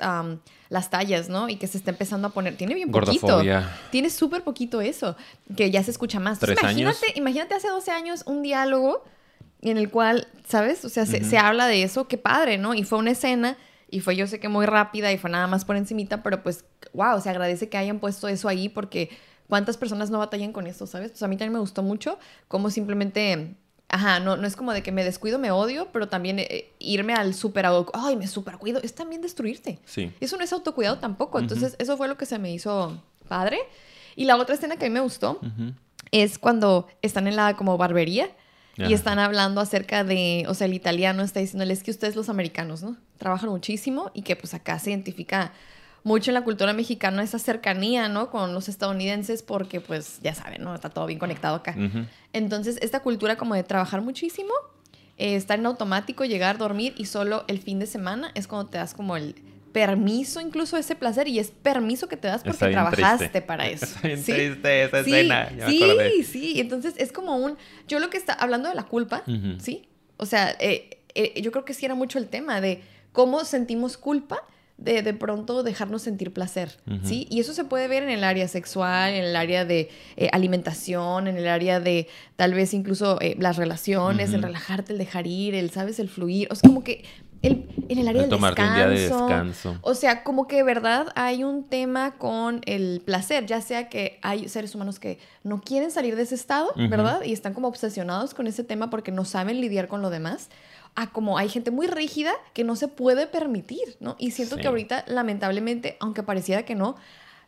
las tallas, ¿no? Y que se está empezando a poner, tiene bien poquito. Gordofobia. Tiene súper poquito eso, que ya se escucha más. ¿Tres Entonces, años? imagínate, imagínate hace 12 años un diálogo en el cual, ¿sabes? O sea, se, se habla de eso, qué padre, ¿no? Y fue una escena, y fue yo sé que muy rápida, y fue nada más por encimita, pero pues, wow, se agradece que hayan puesto eso ahí, porque cuántas personas no batallan con esto, ¿sabes? Pues a mí también me gustó mucho, como simplemente... Ajá, no, no es como de que me descuido, me odio, pero también eh, irme al super ay, me super cuido, es también destruirte. Sí. Eso no es autocuidado tampoco. Entonces, eso fue lo que se me hizo padre. Y la otra escena que a mí me gustó Ujú. es cuando están en la como barbería y están hablando acerca de, o sea, el italiano está diciéndoles que ustedes los americanos, ¿no? Trabajan muchísimo y que pues acá se identifica mucho en la cultura mexicana esa cercanía, ¿no? Con los estadounidenses porque pues ya saben, ¿no? Está todo bien conectado acá. Entonces, esta cultura como de trabajar muchísimo, eh, estar en automático, llegar, dormir y solo el fin de semana es cuando te das como el permiso incluso ese placer y es permiso que te das porque trabajaste triste. para eso. Está bien ¿sí? triste esa Sí, escena, ya sí, sí. Entonces es como un. Yo lo que está hablando de la culpa. ¿sí? O sea, eh, eh, yo creo que sí era mucho el tema de cómo sentimos culpa de de pronto dejarnos sentir placer, ¿sí? Y eso se puede ver en el área sexual, en el área de eh, alimentación, en el área de tal vez incluso eh, las relaciones, el relajarte, el dejar ir, el, ¿sabes? El fluir. O sea, como que el, en el área del tomarte descanso. un día de descanso. O sea, como que de verdad hay un tema con el placer, ya sea que hay seres humanos que no quieren salir de ese estado, ¿verdad? Y están como obsesionados con ese tema porque no saben lidiar con lo demás a como hay gente muy rígida que no se puede permitir, ¿no? Y siento Sí. que ahorita, lamentablemente, aunque pareciera que no,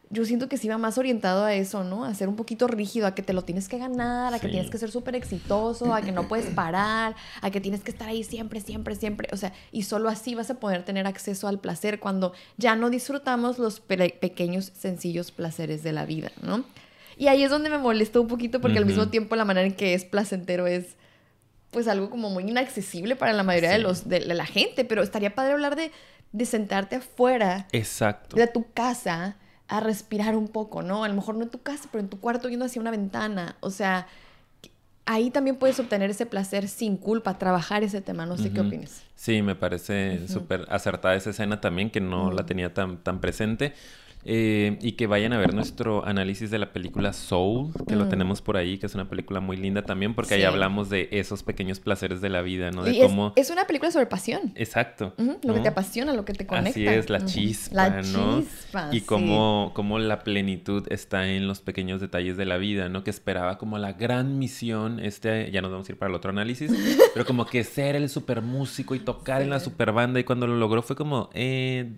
yo siento que sí va más orientado a eso, ¿no? A ser un poquito rígido, a que te lo tienes que ganar, a que tienes que ser súper exitoso, a que no puedes parar, a que tienes que estar ahí siempre, siempre, siempre. O sea, y solo así vas a poder tener acceso al placer cuando ya no disfrutamos los pe- pequeños, sencillos placeres de la vida, ¿no? Y ahí es donde me molestó un poquito porque al mismo tiempo la manera en que es placentero es pues algo como muy inaccesible para la mayoría de los de, la gente, pero estaría padre hablar de, de sentarte afuera Exacto. de tu casa a respirar un poco, ¿no? A lo mejor no en tu casa, pero en tu cuarto viendo hacia una ventana. O sea, ahí también puedes obtener ese placer sin culpa, trabajar ese tema. No sé qué opinas. Sí, me parece súper acertada esa escena también, que no la tenía tan, tan presente. Eh, y que vayan a ver nuestro análisis de la película Soul, que lo tenemos por ahí, que es una película muy linda también, porque ahí hablamos de esos pequeños placeres de la vida, ¿no? De Y es, cómo... es una película sobre pasión. Exacto. Lo que te apasiona, lo que te conecta. Así es, la chispa, La ¿no? chispa, y sí. cómo, cómo la plenitud está en los pequeños detalles de la vida, ¿no? Que esperaba como la gran misión, este, ya nos vamos a ir para el otro análisis, pero como que ser el super músico y tocar en la super banda y cuando lo logró fue como, eh,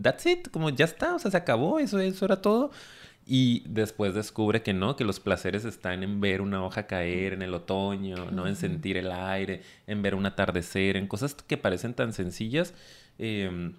that's it, como ya está, o sea, se acabó, eso, eso era todo. Y después descubre que no, que los placeres están en ver una hoja caer en el otoño, ¿no? En sentir el aire, en ver un atardecer, en cosas que parecen tan sencillas, eh,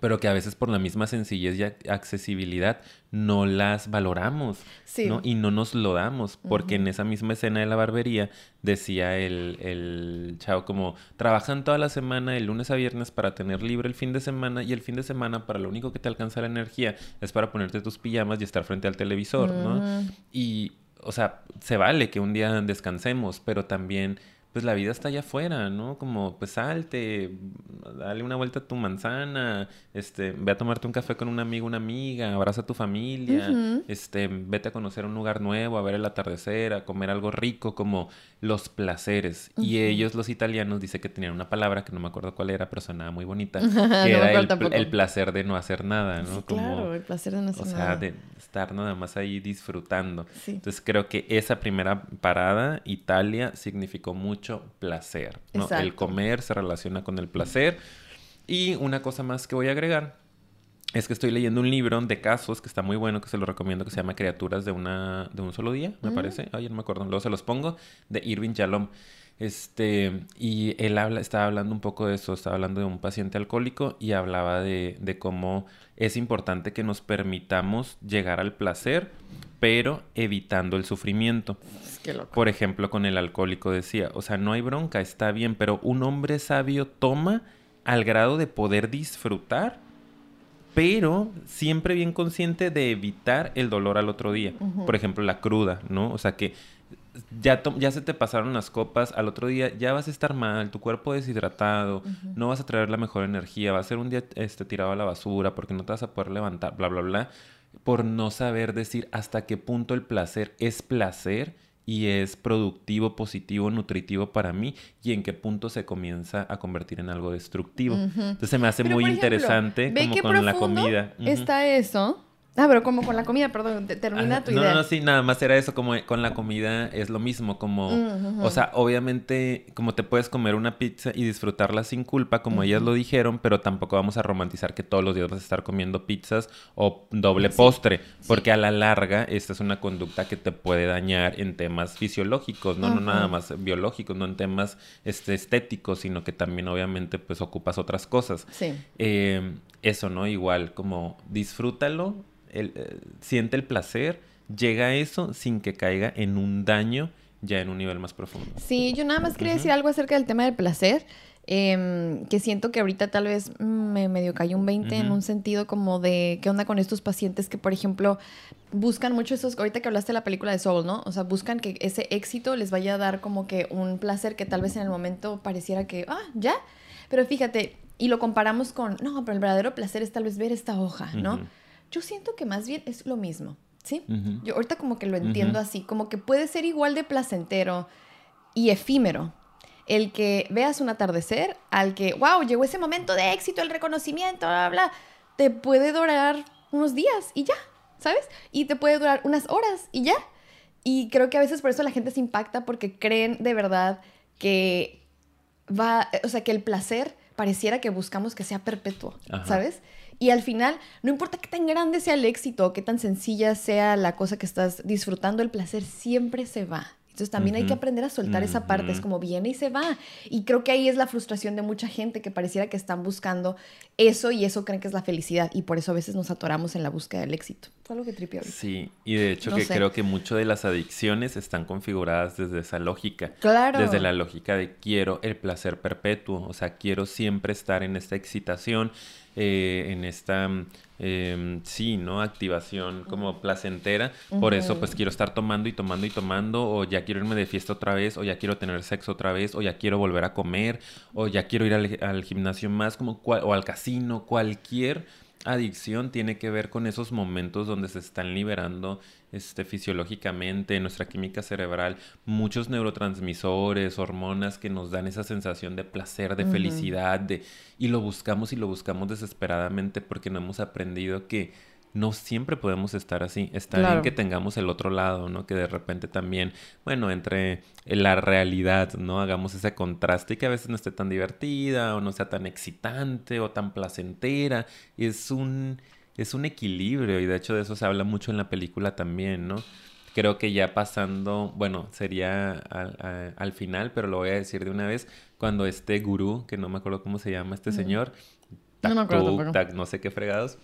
pero que a veces por la misma sencillez y ac- accesibilidad no las valoramos, Sí. ¿no? Y no nos lo damos, porque en esa misma escena de la barbería decía el, el chavo como, trabajan toda la semana, de lunes a viernes, para tener libre el fin de semana, y el fin de semana para lo único que te alcanza la energía es para ponerte tus pijamas y estar frente al televisor, ¿no? Y, o sea, se vale que un día descansemos, pero también, pues la vida está allá afuera, ¿no? Como, pues salte, dale una vuelta a tu manzana, este, ve a tomarte un café con un amigo, una amiga, abraza a tu familia, este, vete a conocer un lugar nuevo, a ver el atardecer, a comer algo rico, como los placeres. Y ellos, los italianos, dice que tenían una palabra que no me acuerdo cuál era, pero sonaba muy bonita, que No era el, placer de no hacer nada, ¿no? Sí, Como, claro, el placer de no hacer o sea, nada. de estar nada más ahí disfrutando. Sí. Entonces creo que esa primera parada, Italia, significó mucho placer. ¿no? El comer se relaciona con el placer. Y una cosa más que voy a agregar es que estoy leyendo un libro de casos que está muy bueno, que se lo recomiendo, que se llama Criaturas de, una, de un solo día, me Mm. parece. Ay, no me acuerdo. Luego se los pongo, de Irving Yalom. Este, y él habla, estaba hablando un poco de eso, estaba hablando de un paciente alcohólico y hablaba de, de cómo es importante que nos permitamos llegar al placer, pero evitando el sufrimiento. Es que loco. Por ejemplo, con el alcohólico decía, o sea, no hay bronca, está bien, pero un hombre sabio toma al grado de poder disfrutar, pero siempre bien consciente de evitar el dolor al otro día. Por ejemplo, la cruda, ¿no? O sea, que ya, ya se te pasaron las copas, al otro día ya vas a estar mal, tu cuerpo deshidratado, no vas a traer la mejor energía, va a ser un día este, tirado a la basura porque no te vas a poder levantar, bla, bla, bla, por no saber decir hasta qué punto el placer es placer y es productivo, positivo, nutritivo para mí y en qué punto se comienza a convertir en algo destructivo. Entonces se me hace Pero, muy ejemplo, interesante como con la comida. Está eso. Ah, pero como con la comida, perdón, te- termina Ajá, tu no, idea. no, sí, nada más era eso, como con la comida es lo mismo, como, Mm, o sea, obviamente, como te puedes comer una pizza y disfrutarla sin culpa, como ellas lo dijeron, pero tampoco vamos a romantizar que todos los días vas a estar comiendo pizzas o doble postre, porque a la larga esta es una conducta que te puede dañar en temas fisiológicos, no, no nada más biológicos, no en temas este, estéticos, sino que también obviamente pues ocupas otras cosas. Sí. Eh, eso, ¿no? Igual, como disfrútalo, el, eh, siente el placer, llega a eso sin que caiga en un daño ya en un nivel más profundo. Sí, yo nada más quería decir algo acerca del tema del placer, em, que siento que ahorita tal vez mm, me medio cayó un 20 en un sentido como de qué onda con estos pacientes que, por ejemplo, buscan mucho esos, ahorita que hablaste de la película de Soul, ¿no? O sea, buscan que ese éxito les vaya a dar como que un placer que tal vez en el momento pareciera que, ah, ya. Pero fíjate, y lo comparamos con, no, pero el verdadero placer es tal vez ver esta hoja, ¿no? Yo siento que más bien es lo mismo, ¿sí? Yo ahorita como que lo entiendo así, como que puede ser igual de placentero y efímero el que veas un atardecer al que, wow, llegó ese momento de éxito, el reconocimiento, bla, bla, bla. te puede durar unos días y ya, ¿sabes? Y te puede durar unas horas y ya. Y creo que a veces por eso la gente se impacta porque creen de verdad que va, o sea, que el placer pareciera que buscamos que sea perpetuo, Ajá. ¿sabes? Y al final, no importa qué tan grande sea el éxito o qué tan sencilla sea la cosa que estás disfrutando, el placer siempre se va. Entonces también hay que aprender a soltar esa parte, es como viene y se va. Y creo que ahí es la frustración de mucha gente que pareciera que están buscando eso y eso creen que es la felicidad y por eso a veces nos atoramos en la búsqueda del éxito. Fue algo que tripió. Sí, y de hecho No que sé. creo que mucho de las adicciones están configuradas desde esa lógica. Claro. Desde la lógica de quiero el placer perpetuo, o sea, quiero siempre estar en esta excitación, eh, en esta, em, sí, ¿no? Activación como placentera. Por eso, pues quiero estar tomando y tomando y tomando, o ya quiero irme de fiesta otra vez, o ya quiero tener sexo otra vez, o ya quiero volver a comer, o ya quiero ir al, al gimnasio más, como cual- o al casino, cualquier adicción tiene que ver con esos momentos donde se están liberando este, fisiológicamente, en nuestra química cerebral, muchos neurotransmisores, hormonas que nos dan esa sensación de placer, de felicidad, de, y lo buscamos y lo buscamos desesperadamente porque no hemos aprendido que no siempre podemos estar así. Está Claro. bien que tengamos el otro lado, ¿no? Que de repente también, bueno, entre la realidad, ¿no? Hagamos ese contraste y que a veces no esté tan divertida o no sea tan excitante o tan placentera. Es un, es un equilibrio y de hecho de eso se habla mucho en la película también, ¿no? Creo que ya pasando, bueno, sería al, a- al final, pero lo voy a decir de una vez, cuando este gurú, que no me acuerdo cómo se llama este señor, No me acuerdo. Tac, no sé qué fregados,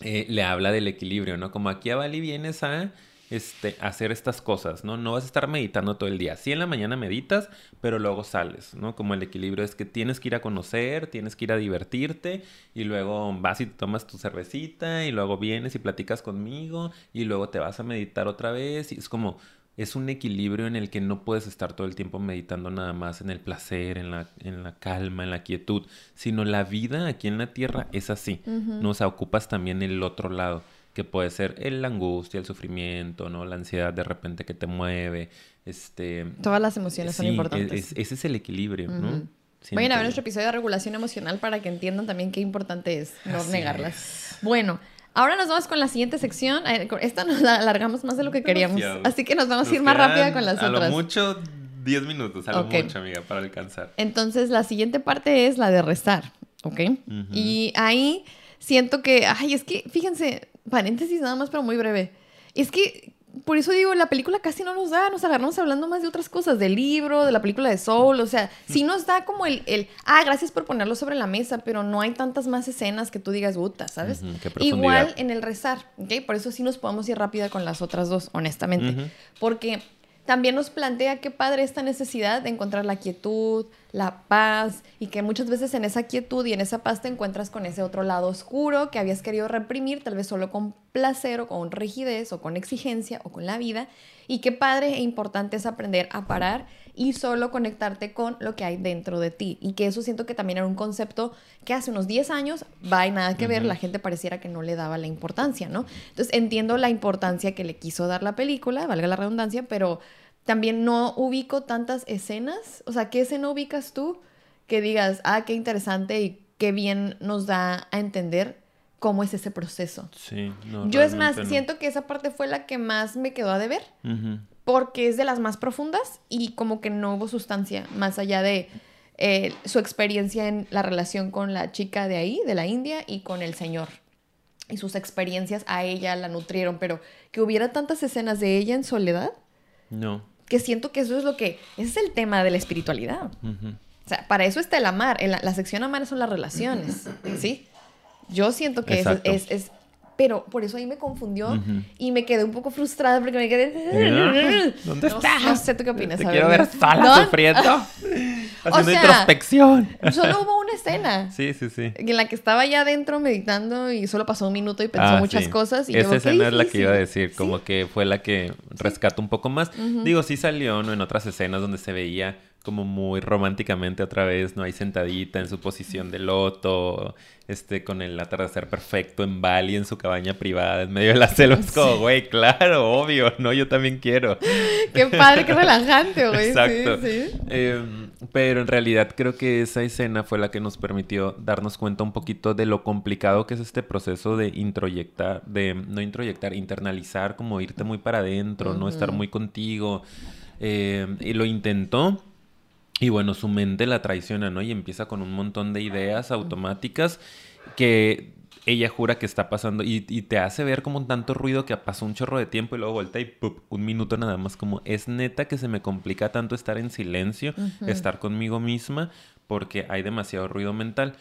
eh, le habla del equilibrio, ¿no? Como aquí a Bali vienes a este, hacer estas cosas, ¿no? No vas a estar meditando todo el día. Sí en la mañana meditas, pero luego sales, ¿no? Como el equilibrio es que tienes que ir a conocer, tienes que ir a divertirte y luego vas y tomas tu cervecita y luego vienes y platicas conmigo y luego te vas a meditar otra vez y es como es un equilibrio en el que no puedes estar todo el tiempo meditando nada más en el placer, en la, en la calma, en la quietud, sino la vida aquí en la tierra es así. ¿no? O sea, ocupas también el otro lado, que puede ser el- la angustia, el sufrimiento, ¿no? La ansiedad de repente que te mueve, este... Todas las emociones son importantes. es- ese es el equilibrio, ¿no? Ujú. Siento Vayan a ver nuestro episodio de regulación emocional para que entiendan también qué importante es no Así negarlas. Bueno, ahora nos vamos con la siguiente sección. Esta nos la alargamos más de lo que queríamos. Así que nos vamos a ir más rápida con las a otras. lo mucho 10 minutos, a lo Ok. mucho, amiga, para alcanzar. Entonces, la siguiente parte es la de rezar, ¿ok? Y ahí siento que, ay, es que, fíjense, paréntesis nada más, pero muy breve. Es que, por eso digo, la película casi no nos da, nos agarramos hablando más de otras cosas, del libro, de la película de Soul, o sea, sí nos da como el, el ah, gracias por ponerlo sobre la mesa, pero no hay tantas más escenas que tú digas, puta, ¿sabes? Igual en el rezar, ¿ok? Por eso sí nos podemos ir rápida con las otras dos, honestamente. Porque también nos plantea qué padre esta necesidad de encontrar la quietud, la paz, y que muchas veces en esa quietud y en esa paz te encuentras con ese otro lado oscuro que habías querido reprimir, tal vez solo con placer o con rigidez o con exigencia o con la vida. Y qué padre e importante es aprender a parar y solo conectarte con lo que hay dentro de ti. Y que eso siento que también era un concepto que hace unos 10 años va y nada que ver, la gente pareciera que no le daba la importancia, ¿no? Entonces entiendo la importancia que le quiso dar la película, valga la redundancia, pero también no ubico tantas escenas. O sea, ¿qué escena ubicas tú que digas, ah, qué interesante y qué bien nos da a entender cómo es ese proceso? Sí, no, Yo es más, no. siento que esa parte fue la que más me quedó a deber Ujú. Porque es de las más profundas y como que no hubo sustancia más allá de eh, su experiencia en la relación con la chica de ahí, de la India, y con el señor. Y sus experiencias a ella la nutrieron, pero que hubiera tantas escenas de ella en soledad, No. que siento que eso es lo que, ese es el tema de la espiritualidad. O sea, para eso está el amar. En la, la sección amar son las relaciones, ¿sí? Yo siento que es, es... Pero por eso ahí me confundió y me quedé un poco frustrada porque me quedé... ¿Dónde No estás? No sé, ¿tú qué opinas? Te A quiero ver, ver sola ¿no? sufriendo. Haciendo sea, introspección. Solo hubo una escena Sí, sí, sí. en la que estaba ya adentro meditando y solo pasó un minuto y pensó Ah, muchas sí. cosas. Y Esa escena es la que iba a decir, como que fue la que rescata un poco más. Digo, sí salió ¿no? en otras escenas donde se veía como muy románticamente otra vez, ¿no? Ahí sentadita en su posición de loto, este, con el atardecer perfecto en Bali, en su cabaña privada, en medio de la selva. Es como, güey, claro, obvio, ¿no? Yo también quiero. Qué padre, qué relajante, güey. Exacto. Em, pero en realidad creo que esa escena fue la que nos permitió darnos cuenta un poquito de lo complicado que es este proceso de introyectar, de no introyectar, internalizar, como irte muy para adentro, no estar muy contigo. Em, y lo intentó, y bueno, su mente la traiciona, ¿no? Y empieza con un montón de ideas automáticas que ella jura que está pasando y, te hace ver como un tanto ruido que pasó un chorro de tiempo y luego vuelta y ¡pup! un minuto nada más como es neta que se me complica tanto estar en silencio, estar conmigo misma porque hay demasiado ruido mental.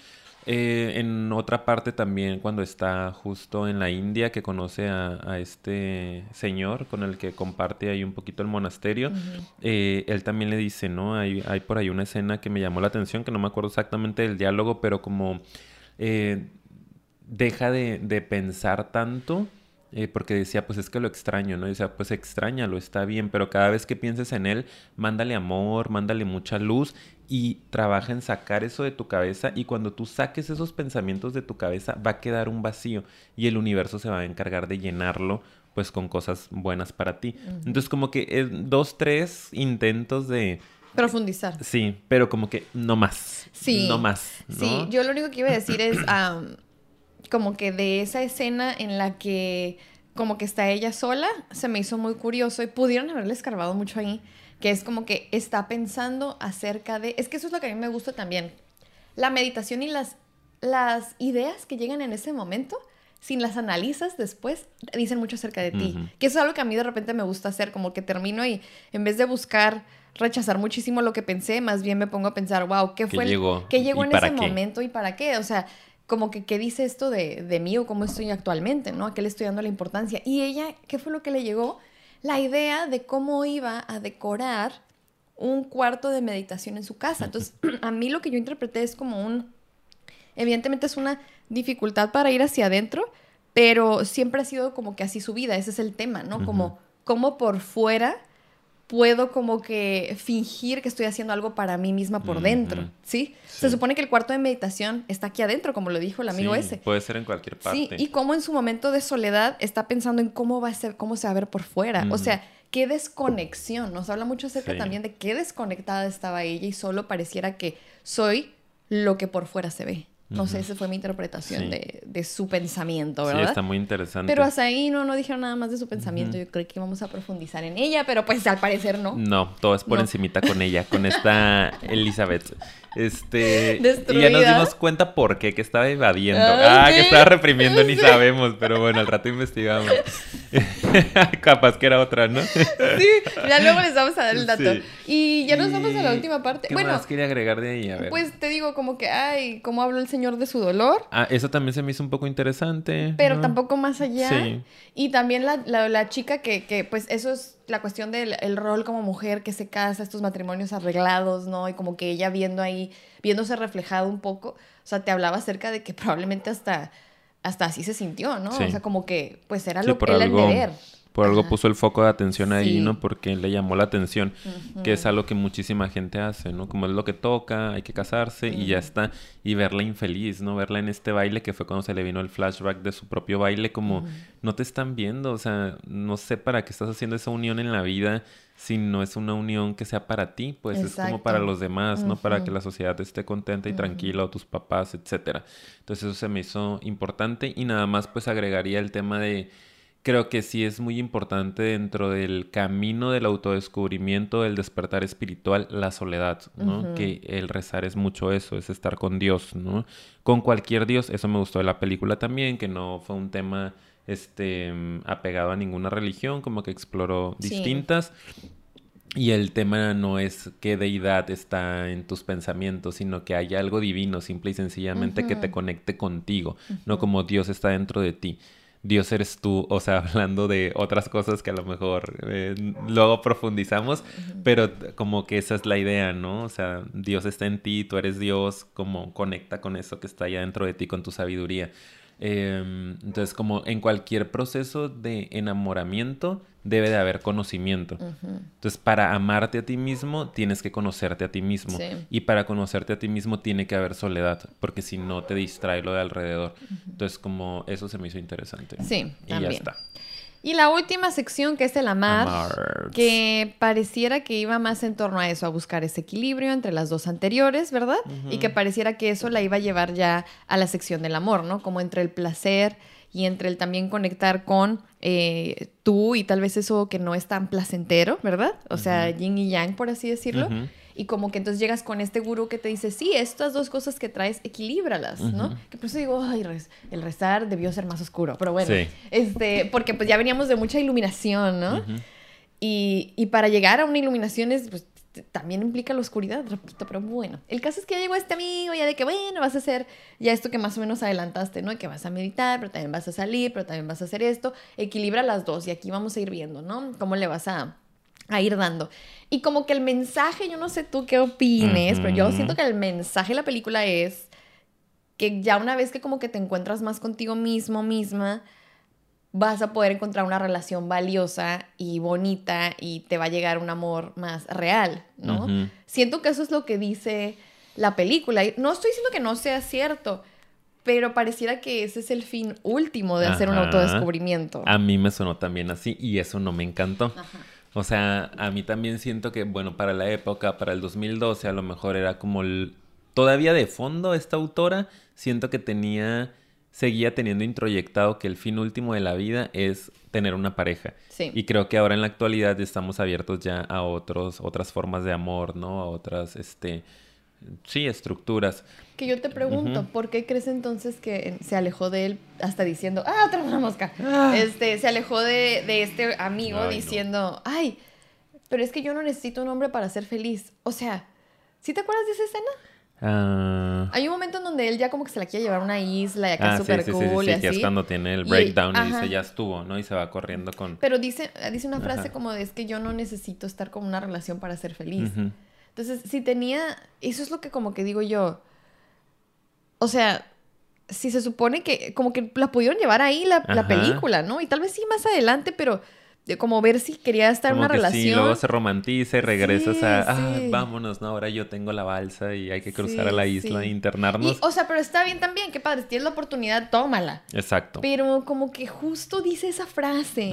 Eh, en otra parte también, cuando está justo en la India, que conoce a, este señor con el que comparte ahí un poquito el monasterio, eh, él también le dice, ¿no? Hay, hay, por ahí una escena que me llamó la atención, que no me acuerdo exactamente del diálogo, pero como eh, deja de, de, pensar tanto. porque decía, pues es que lo extraño, ¿no? Y decía, pues extrañalo, está bien, pero cada vez que pienses en él, mándale amor, mándale mucha luz y trabaja en sacar eso de tu cabeza y cuando tú saques esos pensamientos de tu cabeza va a quedar un vacío y el universo se va a encargar de llenarlo pues con cosas buenas para ti. Entonces como que es dos, tres intentos de... Profundizar. Sí, pero como que no más. Sí. No más. Sí, yo lo único que iba a decir es como que de esa escena en la que como que está ella sola, se me hizo muy curioso y pudieron haberle escarbado mucho ahí que es como que está pensando acerca de, es que eso es lo que a mí me gusta también, la meditación y las, las ideas que llegan en ese momento, si las analizas después, dicen mucho acerca de ti, que eso es algo que a mí de repente me gusta hacer, como que termino y en vez de buscar rechazar muchísimo lo que pensé, más bien me pongo a pensar, wow, ¿qué fue? ¿Qué llegó, ¿qué llegó en ese momento y para qué? O sea, como que qué dice esto de, de mí o cómo estoy actualmente, ¿no? ¿A qué le estoy dando la importancia? Y ella, ¿qué fue lo que le llegó? La idea de cómo iba a decorar un cuarto de meditación en su casa. Entonces, a mí lo que yo interpreté es como un, evidentemente es una dificultad para ir hacia adentro, pero siempre ha sido como que así su vida, ese es el tema, ¿no? Como, como por fuera puedo como que fingir que estoy haciendo algo para mí misma por dentro, ¿sí? Se supone que el cuarto de meditación está aquí adentro, como lo dijo el amigo ese. Puede ser en cualquier parte. Sí, y como en su momento de soledad está pensando en cómo va a ser, cómo se va a ver por fuera. O sea, qué desconexión. Nos habla mucho acerca también de qué desconectada estaba ella y solo pareciera que soy lo que por fuera se ve. No sé, esa fue mi interpretación de, su pensamiento, ¿verdad? Sí, está muy interesante. Pero hasta ahí no, no dijeron nada más de su pensamiento. Yo creo que íbamos a profundizar en ella, pero pues al parecer no. No, todo es por encimita con ella, con esta Elizabeth. Este. Destruida. Y ya nos dimos cuenta por qué, que estaba evadiendo. Ah, que estaba reprimiendo, ni sabemos. Pero bueno, al rato investigamos. Capaz que era otra, ¿no? sí, ya luego les vamos a dar el dato. Y ya nos vamos a la última parte. ¿Qué bueno, más quería agregar de ahí? A ver. Pues te digo, como que, ay, cómo habló el señor de su dolor. Ah, eso también se me hizo un poco interesante. Pero tampoco más allá. Sí. Y también la, la, chica que, que, pues, eso es la cuestión del el rol como mujer que se casa, estos matrimonios arreglados, ¿no? Y como que ella viendo ahí, viéndose reflejado un poco, o sea, te hablaba acerca de que probablemente hasta, hasta así se sintió, ¿no? O sea, como que pues era lo que él algo, deber. Por algo puso el foco de atención ahí, ¿no? Porque le llamó la atención, que es algo que muchísima gente hace, ¿no? Como es lo que toca, hay que casarse y ya está. Y verla infeliz, ¿no? Verla en este baile que fue cuando se le vino el flashback de su propio baile, como no te están viendo, o sea, no sé para qué estás haciendo esa unión en la vida si no es una unión que sea para ti, pues es como para los demás, ¿no? Para que la sociedad esté contenta y tranquila o tus papás, etcétera. Entonces eso se me hizo importante y nada más pues agregaría el tema de creo que sí es muy importante dentro del camino del autodescubrimiento, del despertar espiritual, la soledad, ¿no? Que el rezar es mucho eso, es estar con Dios, ¿no? Con cualquier Dios, eso me gustó de la película también, que no fue un tema este apegado a ninguna religión, como que exploró distintas. Y el tema no es qué deidad está en tus pensamientos, sino que hay algo divino, simple y sencillamente que te conecte contigo, no como Dios está dentro de ti. Dios eres tú, o sea, hablando de otras cosas que a lo mejor eh, luego profundizamos, pero como que esa es la idea, ¿no? O sea, Dios está en ti, tú eres Dios, como conecta con eso que está allá dentro de ti, con tu sabiduría. Em, entonces, como en cualquier proceso de enamoramiento, debe de haber conocimiento. Entonces, para amarte a ti mismo, tienes que conocerte a ti mismo. Y para conocerte a ti mismo, tiene que haber soledad, porque si no, te distrae lo de alrededor. Entonces, como eso se me hizo interesante. Sí, y ya está. Y la última sección, que es el amar, que pareciera que iba más en torno a eso, a buscar ese equilibrio entre las dos anteriores, ¿verdad? Y que pareciera que eso la iba a llevar ya a la sección del amor, ¿no? Como entre el placer y entre el también conectar con eh, tú y tal vez eso que no es tan placentero, ¿verdad? O sea, yin y yang, por así decirlo y como que entonces llegas con este gurú que te dice, sí, estas dos cosas que traes, equilíbralas, ¿no? Que por eso digo, ay, el rezar debió ser más oscuro, pero bueno, este, porque pues ya veníamos de mucha iluminación, ¿no? y, y, para llegar a una iluminación es, pues, también implica la oscuridad, repito, pero bueno. El caso es que llegó este amigo, ya de que, bueno, vas a hacer ya esto que más o menos adelantaste, ¿no? Que vas a meditar, pero también vas a salir, pero también vas a hacer esto. Equilibra las dos y aquí vamos a ir viendo, ¿no? Cómo le vas a, a ir dando. Y como que el mensaje, yo no sé tú qué opines, pero yo siento que el mensaje de la película es que ya una vez que como que te encuentras más contigo mismo, misma, vas a poder encontrar una relación valiosa y bonita y te va a llegar un amor más real, ¿no? Siento que eso es lo que dice la película. No estoy diciendo que no sea cierto, pero pareciera que ese es el fin último de hacer un autodescubrimiento. A mí me sonó también así y eso no me encantó. Ajá. O sea, a mí también siento que, bueno, para la época, para el 2012, a lo mejor era como el... Todavía de fondo esta autora, siento que tenía, seguía teniendo introyectado que el fin último de la vida es tener una pareja. Sí. Y creo que ahora en la actualidad estamos abiertos ya a otros, otras formas de amor, ¿no? A otras, este, sí, estructuras. Que yo te pregunto, ¿por qué crees entonces que se alejó de él hasta diciendo, ah, otra una mosca? Ah. Este, se alejó de, este amigo diciendo, ay, pero es que yo no necesito un hombre para ser feliz. O sea, ¿sí te acuerdas de esa escena? Ah. Hay un momento en donde él ya como que se la quiere llevar a una isla y acá es súper cool sí, y así. que es cuando tiene el breakdown y, dice ya estuvo, ¿no? Y se va corriendo con... Pero dice, dice una frase como de es que yo no necesito estar con una relación para ser feliz. Entonces, si tenía, eso es lo que como que digo yo, o sea, si se supone que como que la pudieron llevar ahí la, película, ¿no? Y tal vez sí más adelante, pero como ver si quería estar en una relación. Sí, luego se romantiza y regresas a, ah, vámonos, ¿no? Ahora yo tengo la balsa y hay que cruzar a la isla e internarnos. o sea, pero está bien también, qué padre, si tienes la oportunidad, tómala. Exacto. Pero como que justo dice esa frase.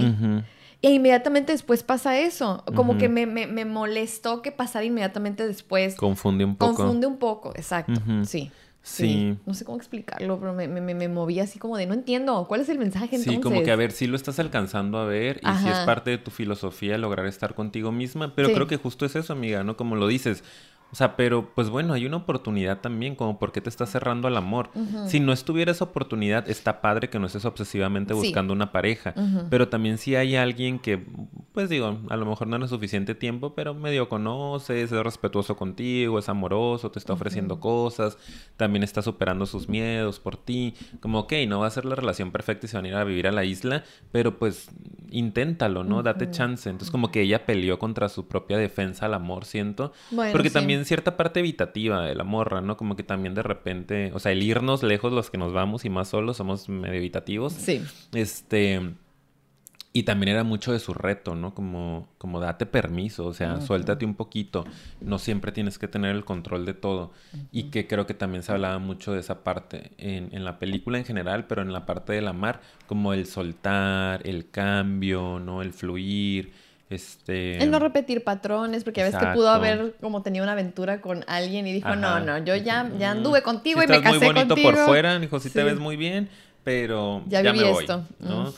E inmediatamente después pasa eso. Como que me, me, molestó que pasara inmediatamente después. Confunde un poco. Confunde un poco, exacto. sí. Sí. No sé cómo explicarlo, pero me, me, me, moví así como de no entiendo. ¿Cuál es el mensaje entonces? Sí, como que a ver, si lo estás alcanzando a ver y si es parte de tu filosofía lograr estar contigo misma, pero creo que justo es eso, amiga, ¿no? Como lo dices, o sea, pero pues bueno, hay una oportunidad también, como por qué te estás cerrando al amor. Si no estuviera esa oportunidad, está padre que no estés obsesivamente buscando una pareja, pero también si hay alguien que, pues digo, a lo mejor no es suficiente tiempo, pero medio conoces, es respetuoso contigo, es amoroso, te está ofreciendo cosas, también está superando sus miedos por ti, como, ok, no va a ser la relación perfecta y se van a ir a vivir a la isla, pero pues inténtalo, ¿no? Date chance. Entonces como que ella peleó contra su propia defensa al amor, siento. porque también cierta parte evitativa de la morra, ¿no? Como que también de repente, o sea, el irnos lejos los que nos vamos y más solos somos medio evitativos. Sí. Este, y también era mucho de su reto, ¿no? Como, como date permiso, o sea, suéltate un poquito. No siempre tienes que tener el control de todo. Y que creo que también se hablaba mucho de esa parte en, en, la película en general, pero en la parte del amar, como el soltar, el cambio, ¿no? El fluir este... El no repetir patrones, porque a veces que pudo haber como tenido una aventura con alguien y dijo, no, no, yo ya, ya anduve contigo y me casé muy bonito por fuera, dijo, sí, te ves muy bien, pero ya, me voy, esto. ¿no?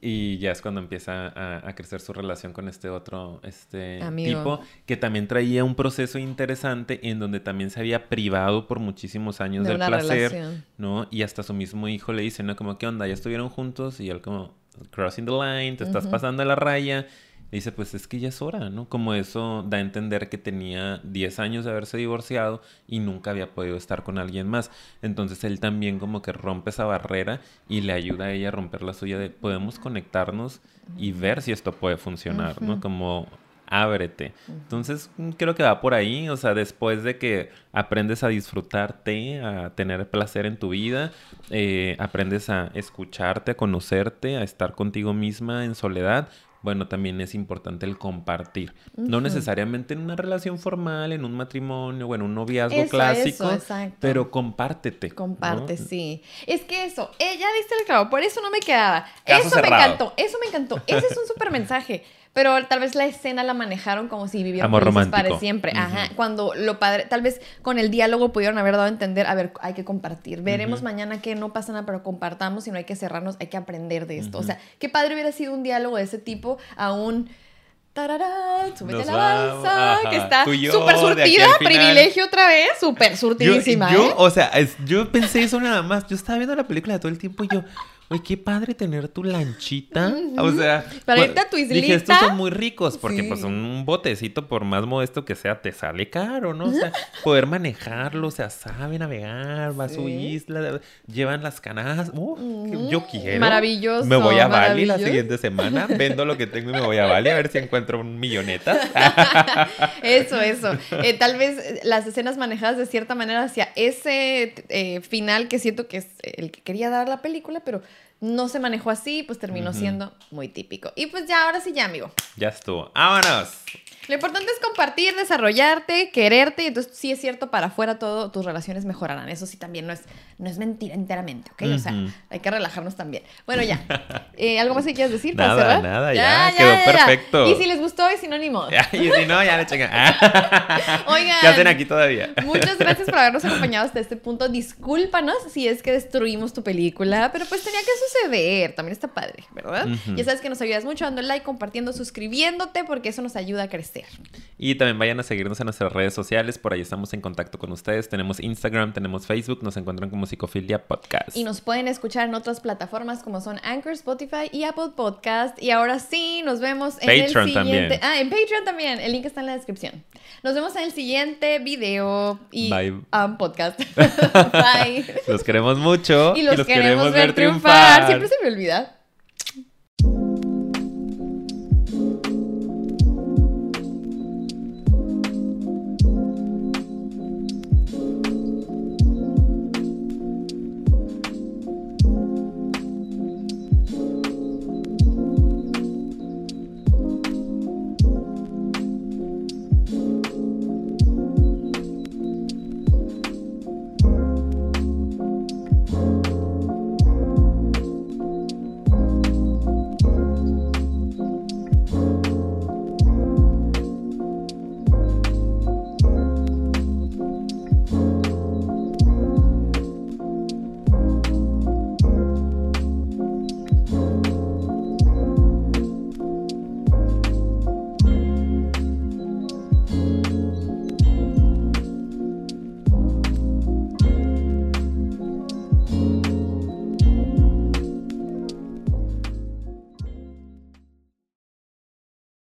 Y ya es cuando empieza a, crecer su relación con este otro este tipo, que también traía un proceso interesante en donde también se había privado por muchísimos años del placer, ¿no? Y hasta su mismo hijo le dice, ¿no? Como, ¿qué onda? Ya estuvieron juntos y él como, crossing the line, te estás pasando la raya dice, pues es que ya es hora, ¿no? Como eso da a entender que tenía 10 años de haberse divorciado y nunca había podido estar con alguien más. Entonces él también como que rompe esa barrera y le ayuda a ella a romper la suya de podemos conectarnos y ver si esto puede funcionar, ¿no? Como ábrete. Entonces, creo que va por ahí, o sea, después de que aprendes a disfrutarte, a tener placer en tu vida, eh, aprendes a escucharte, a conocerte, a estar contigo misma en soledad, bueno, también es importante el compartir. No necesariamente en una relación formal, en un matrimonio, bueno, un noviazgo Eso, clásico, eso, exacto. pero compártete. ¿no? Comparte, sí. Es que eso, ella diste el clavo, por eso no me quedaba. Caso eso me encantó, eso me encantó. Ese es un súper mensaje. Pero tal vez la escena la manejaron como si vivieran Amor romántico. para siempre. Ajá. Cuando lo padre, tal vez con el diálogo pudieron haber dado a entender, a ver, hay que compartir. Veremos mañana que no pasa nada, pero compartamos y no hay que cerrarnos, hay que aprender de esto. O sea, qué padre hubiera sido un diálogo de ese tipo a un tararán, súbete la balsa, que está súper surtida, privilegio otra vez, súper Yo, surtidísima, yo, ¿eh? o sea, es- yo pensé eso nada más. Yo estaba viendo la película todo el tiempo y yo, oye, qué padre tener tu lanchita. O sea, Para irte a tu Dije, islita. estos son muy ricos porque Sí. pues un botecito, por más modesto que sea, te sale caro, ¿no? O sea, poder manejarlo, o sea, sabe navegar, va a su isla, llevan las canadas. Uh, yo quiero. Maravilloso, Me voy a Bali la siguiente semana, vendo lo que tengo y me voy a Bali a ver si encuentro un milloneta. Eso, eso. Eh, tal vez eh, las escenas manejadas de cierta manera hacia ese eh, final que siento que es el que quería dar la película, pero no se manejó así, pues terminó siendo muy típico. Y pues ya, ahora sí ya, amigo. ya estuvo. ¡Vámonos! Lo importante es compartir, desarrollarte, quererte, y entonces sí es cierto, para afuera todo, tus relaciones mejorarán. Eso sí también no es, no es mentira enteramente, ¿ok? O sea, hay que relajarnos también. Bueno, ya. Eh, ¿Algo más que quieras decir para Nada, cerrar? nada, ya, quedó perfecto. Y si les gustó y si no, ni modo. y si no, ya le chingan. Oigan. ¿Qué hacen aquí todavía? Muchas gracias por habernos acompañado hasta este punto. Discúlpanos si es que destruimos tu película, pero pues tenía que suceder. También está padre, ¿verdad? Ujú. Ya sabes que nos ayudas mucho dando like, compartiendo, suscribiéndote, porque eso nos ayuda a crecer. Y también vayan a seguirnos en nuestras redes sociales, por ahí estamos en contacto con ustedes. Tenemos Instagram, tenemos Facebook, nos encuentran como Podcast. Y nos pueden escuchar en otras plataformas como son Anchor, Spotify y Apple Podcast. Y ahora sí, nos vemos en Patreon el siguiente. también. Ah, en Patreon también. El link está en la descripción. Nos vemos en el siguiente video y Bye. um, podcast. Bye. Los queremos mucho Y los, queremos, ver triunfar. Siempre se me olvida.